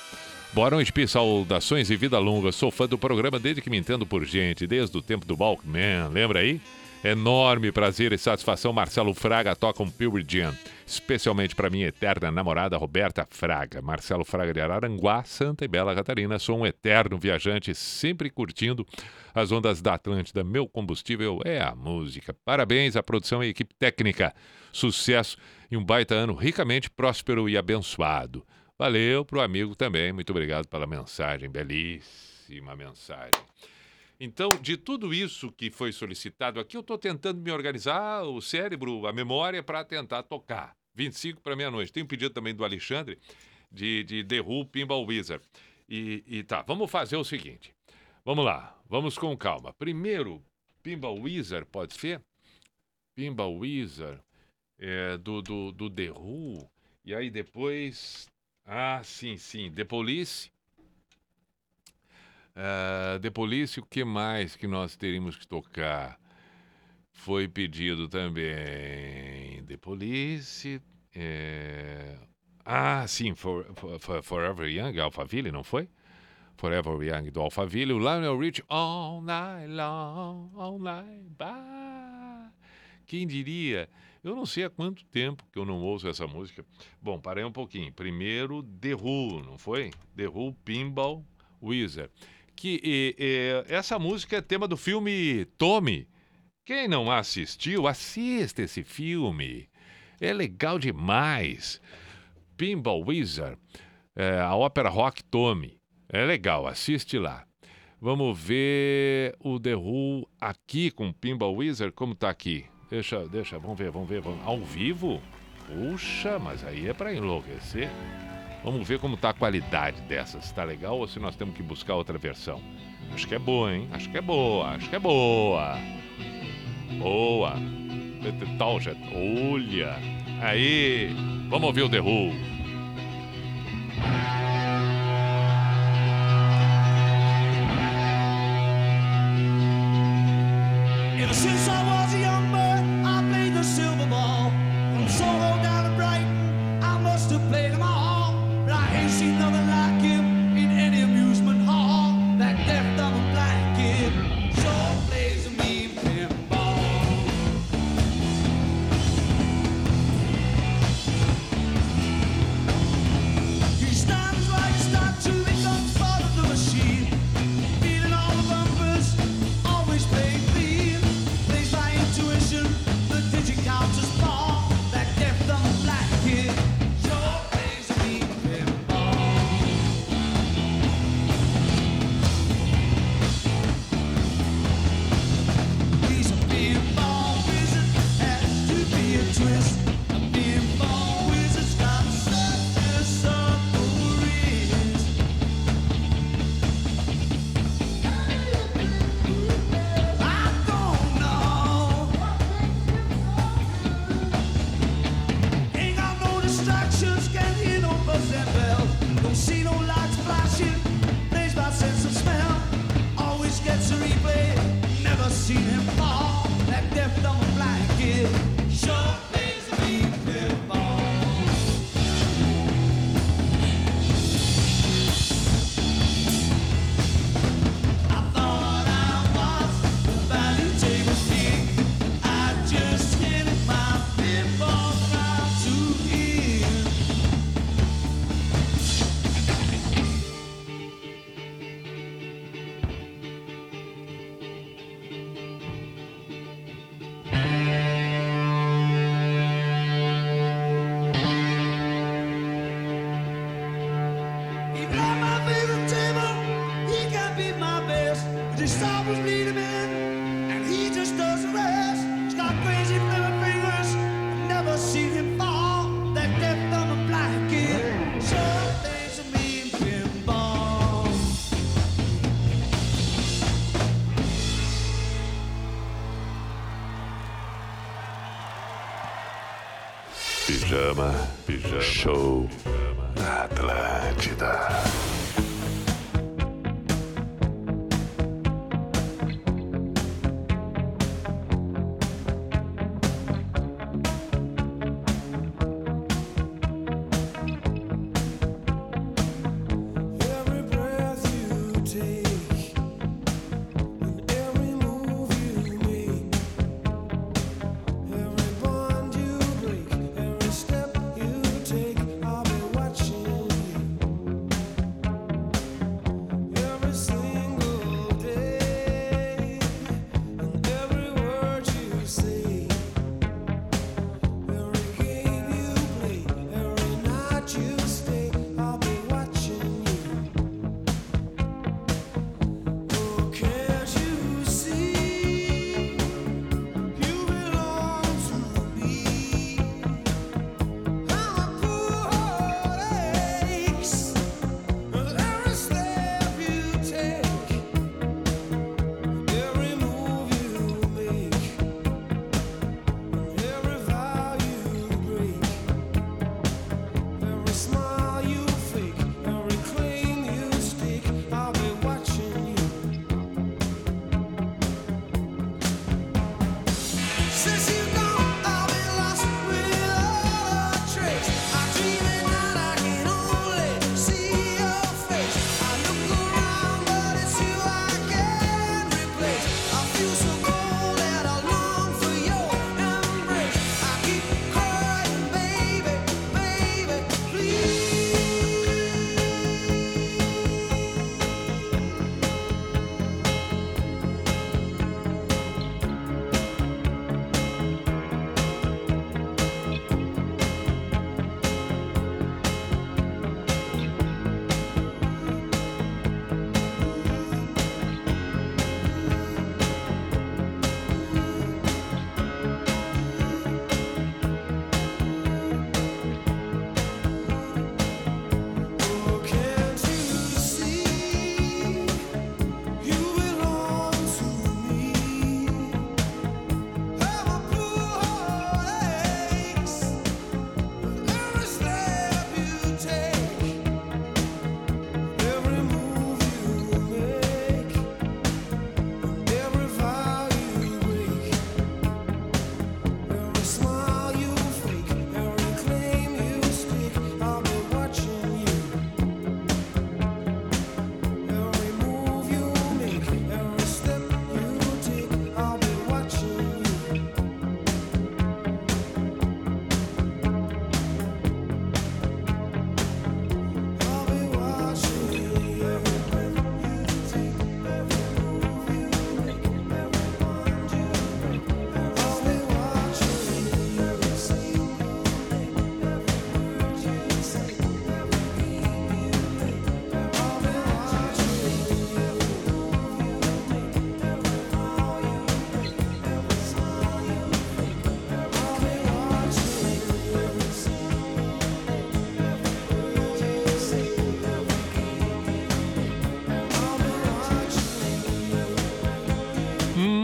Boa noite, Pi, saudações e vida longa. Sou fã do programa desde que me entendo por gente, desde o tempo do Walkman, lembra aí? Enorme prazer e satisfação, Marcelo Fraga toca um Pure Jam, especialmente para minha eterna namorada Roberta Fraga. Marcelo Fraga de Araranguá, Santa e Bela Catarina. Sou um eterno viajante, sempre curtindo as ondas da Atlântida. Meu combustível é a música. Parabéns à produção e equipe técnica. Sucesso e um baita ano ricamente próspero e abençoado. Valeu pro amigo também. Muito obrigado pela mensagem, belíssima mensagem. Então, de tudo isso que foi solicitado aqui, eu estou tentando me organizar o cérebro, a memória, para tentar tocar. 25 para meia-noite. Tem um pedido também do Alexandre de, de The Who Pinball Wizard. E, e tá, vamos fazer o seguinte. Vamos lá, vamos com calma. Primeiro, Pinball Wizard, pode ser? Pinball Wizard, é, do, do, do The Who. E aí depois. Ah, sim, sim. The Police. Ah, The Police, o que mais que nós teríamos que tocar? Foi pedido também The Police. é, Ah, sim, for, for- for- Forever Young, Alphaville, não foi? Forever Young do Alphaville. O Lionel Rich, All Night Long, All Night, bah. Quem diria? Eu não sei há quanto tempo que eu não ouço essa música. Bom, parei um pouquinho. Primeiro, The Who, não foi? The Who Pinball Wizard. Que e, e, essa música é tema do filme Tommy. Quem não assistiu, assista esse filme. É legal demais. Pinball Wizard, é, a ópera rock Tommy. É legal, assiste lá. Vamos ver o The Who aqui com Pinball Wizard, como tá aqui. Deixa, deixa, vamos ver, vamos ver. Vamos... Ao vivo? Puxa, mas aí é para enlouquecer. Vamos ver como tá a qualidade dessa, se tá legal ou se nós temos que buscar outra versão. Acho que é boa, hein? Acho que é boa, acho que é boa. Boa. Olha. Aí, vamos ouvir o The Who.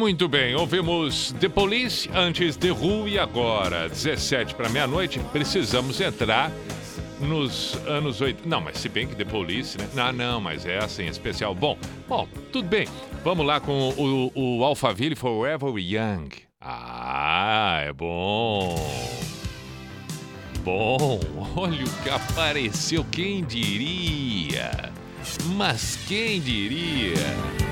Muito bem, ouvimos The Police antes The Who e agora, 17 para meia-noite, precisamos entrar nos anos 80. Não, mas se bem que The Police, né? Não, não, mas é assim, especial. Bom, bom, tudo bem. Vamos lá com o, o Alphaville Forever Young. Ah, é bom. Bom, (laughs) olha o que apareceu, quem diria? Mas quem diria?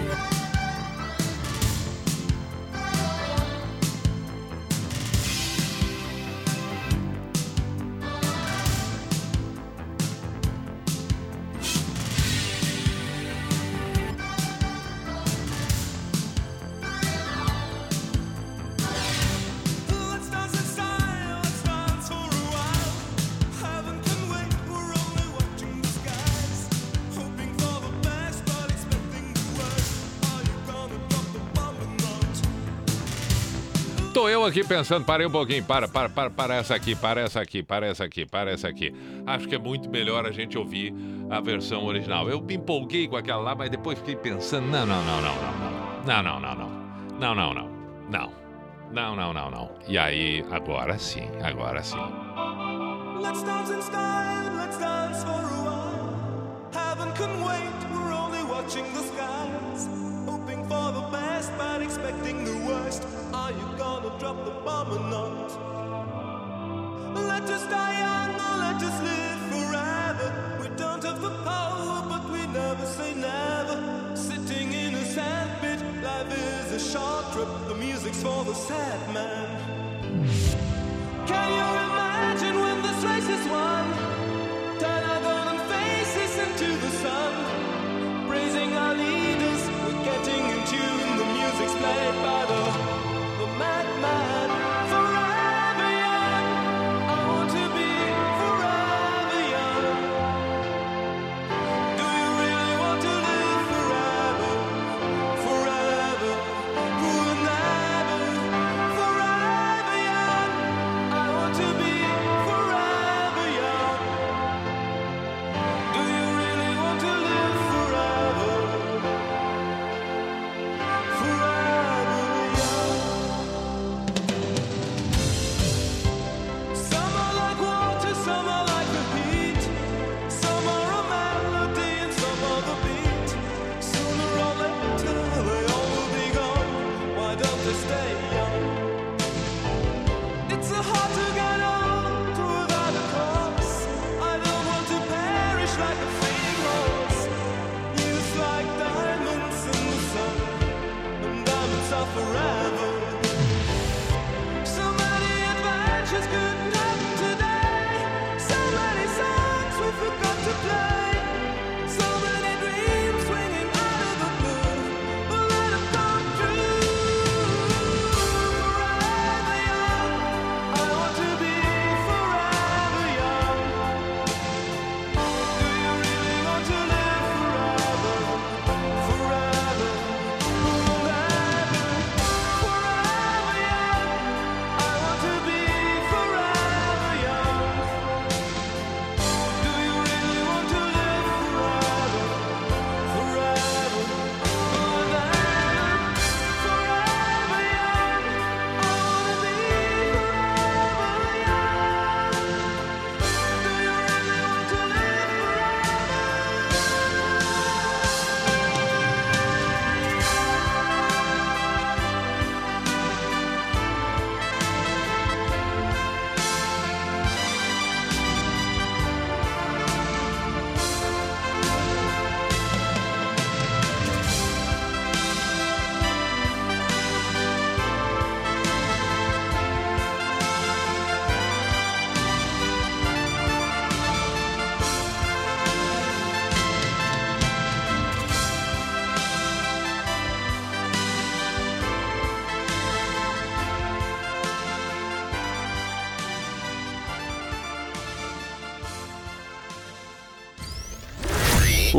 Pensando, parei um pouquinho, para, para, para, para essa aqui, para essa aqui, para essa aqui, para essa aqui. Acho que é muito melhor a gente ouvir a versão original. Eu me empolguei com aquela lá, mas depois fiquei pensando, não, não, não, não, não, não, não, não, não, não, não, não, não, não, não, não, não, não. E aí, agora sim, agora sim. Let's dance in style, let's dance for a while. Heaven can wait, we're only watching the skies. But expecting the worst. Are you gonna drop the bomb or not? Let us die young or let us live forever. We don't have the power, but we never say never. Sitting in a sandpit, life is a short trip. The music's for the sad man. Can you imagine when this race is won? Music's played by the, the madman.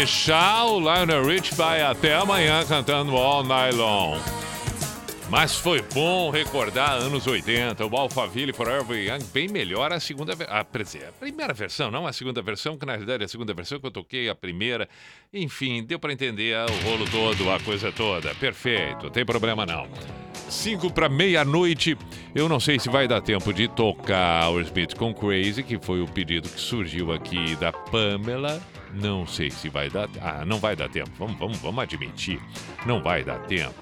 Deixar, o Lionel Rich vai até amanhã cantando All Long. Mas foi bom recordar anos 80, o Alphaville Forever Young, bem melhor a segunda a, pre- a primeira versão, não a segunda versão, que na realidade é a segunda versão que eu toquei, a primeira. Enfim, deu pra entender o rolo todo, a coisa toda. Perfeito, tem problema não. Cinco para meia-noite, eu não sei se vai dar tempo de tocar o Smith com Crazy, que foi o pedido que surgiu aqui da Pamela. Não sei se vai dar. Ah, não vai dar tempo. Vamos, vamos, vamos admitir. Não vai dar tempo.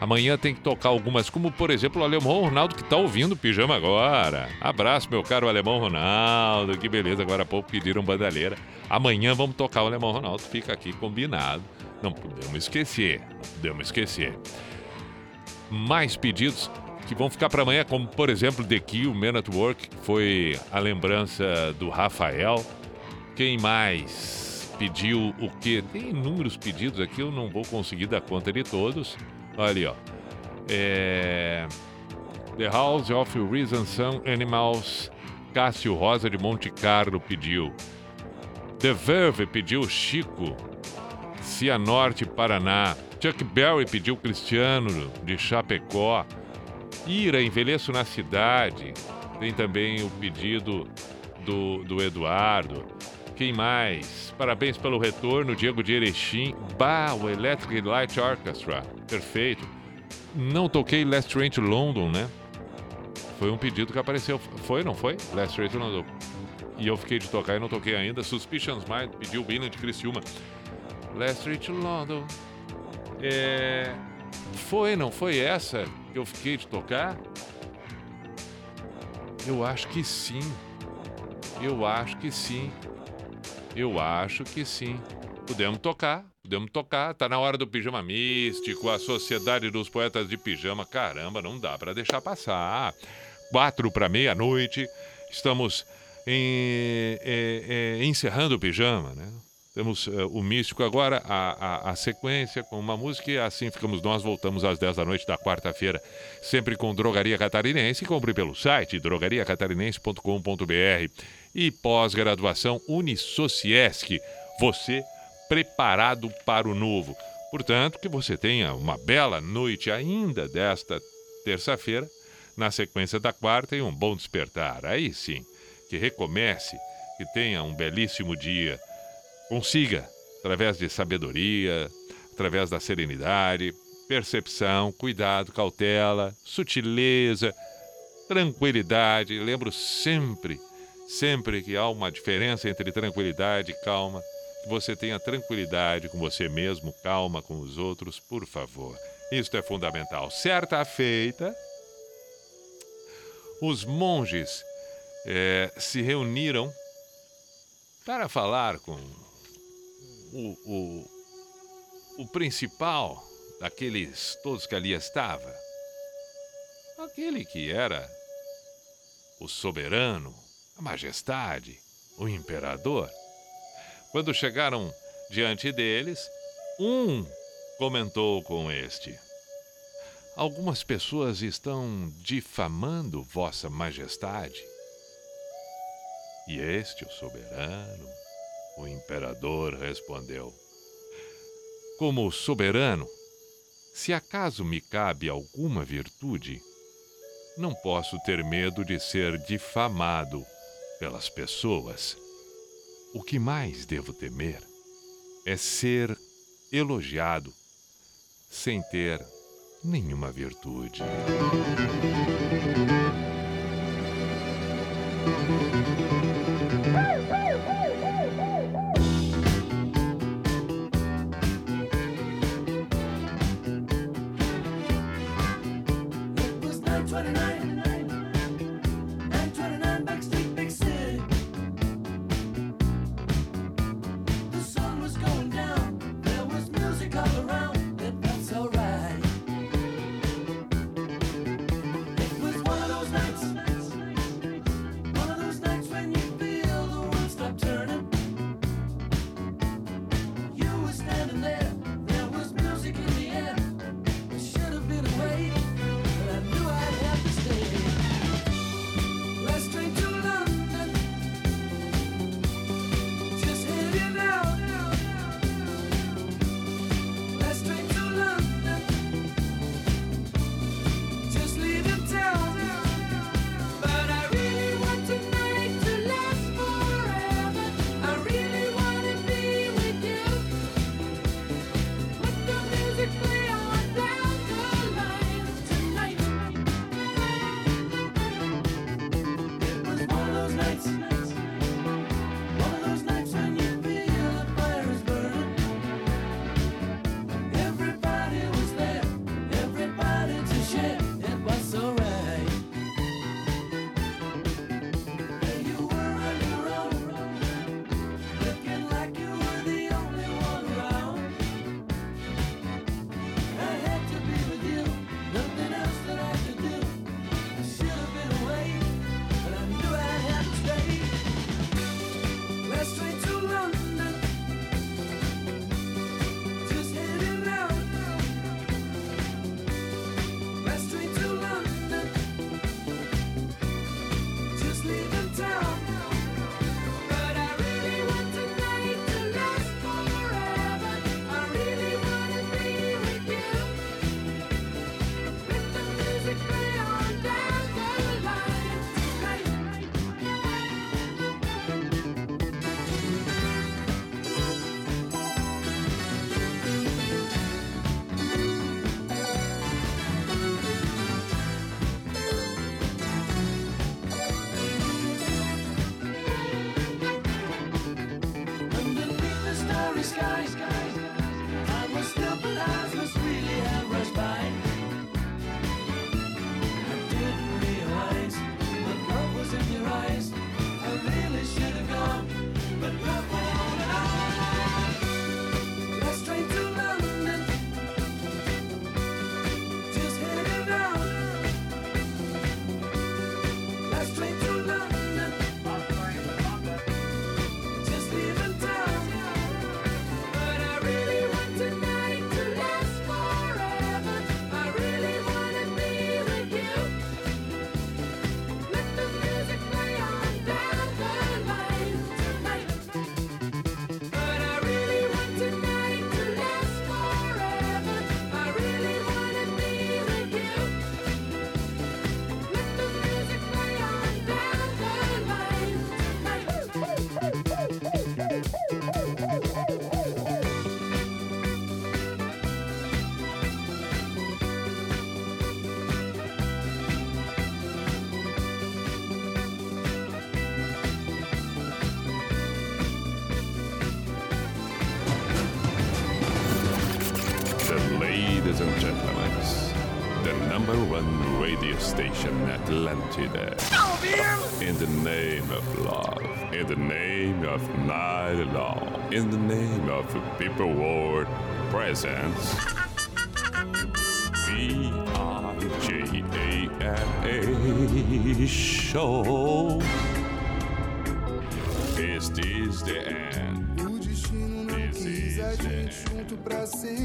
Amanhã tem que tocar algumas, como por exemplo o Alemão Ronaldo que tá ouvindo o pijama agora. Abraço, meu caro Alemão Ronaldo. Que beleza, agora há pouco pediram bandalheira. Amanhã vamos tocar o Alemão Ronaldo, fica aqui combinado. Não podemos esquecer, não podemos esquecer. Mais pedidos que vão ficar para amanhã, como por exemplo The Kill, Man at Work, que foi a lembrança do Rafael. Quem mais pediu o quê? Tem inúmeros pedidos aqui, eu não vou conseguir dar conta de todos. Olha ali, ó. É... The House of Reason Some Animals. Cássio Rosa de Monte Carlo pediu. The Verve pediu Chico. Cianorte, Paraná. Chuck Berry pediu Cristiano de Chapecó. Ira, Envelheço na Cidade. Tem também o pedido do, do Eduardo. Quem mais? Parabéns pelo retorno, Diego de Erechim. Bah, o Electric Light Orchestra. Perfeito. Não toquei Last Train to London, né? Foi um pedido que apareceu. Foi, não foi? Last Train to London. E eu fiquei de tocar e não toquei ainda. Suspicions Mind pediu Billion de Criciúma. Last Train to London. É... Foi, não foi essa que eu fiquei de tocar? Eu acho que sim. Eu acho que sim. Eu acho que sim. Podemos tocar, podemos tocar. Tá na hora do pijama místico, a Sociedade dos Poetas de Pijama. Caramba, não dá para deixar passar. Quatro para meia-noite. Estamos em- é, é, encerrando o pijama, né? Temos é, o místico agora, a, a, a sequência com uma música e assim ficamos nós. Voltamos às 10 da noite da quarta-feira, sempre com Drogaria Catarinense. Compre pelo site drogariacatarinense.com.br e pós-graduação Unisociesc. Você preparado para o novo. Portanto, que você tenha uma bela noite ainda desta terça-feira, na sequência da quarta e um bom despertar. Aí sim, que recomece, que tenha um belíssimo dia. Consiga, através de sabedoria, através da serenidade, percepção, cuidado, cautela, sutileza, tranquilidade. Lembro sempre, sempre que há uma diferença entre tranquilidade e calma. Que você tenha tranquilidade com você mesmo, calma com os outros, por favor. Isto é fundamental. Certa feita, os monges eh, se reuniram para falar com o, o, o principal daqueles todos que ali estava. Aquele que era o soberano, a majestade, o imperador. Quando chegaram diante deles, um comentou com este: Algumas pessoas estão difamando Vossa Majestade. E este, o soberano, o imperador, respondeu: Como soberano, se acaso me cabe alguma virtude, não posso ter medo de ser difamado pelas pessoas. O que mais devo temer é ser elogiado sem ter nenhuma virtude. Station, Atlantida. In the name of love, in the name of night long, in the name of people world presence. B I J A N A show. Is this the end? O destino não quis a gente junto pra sempre,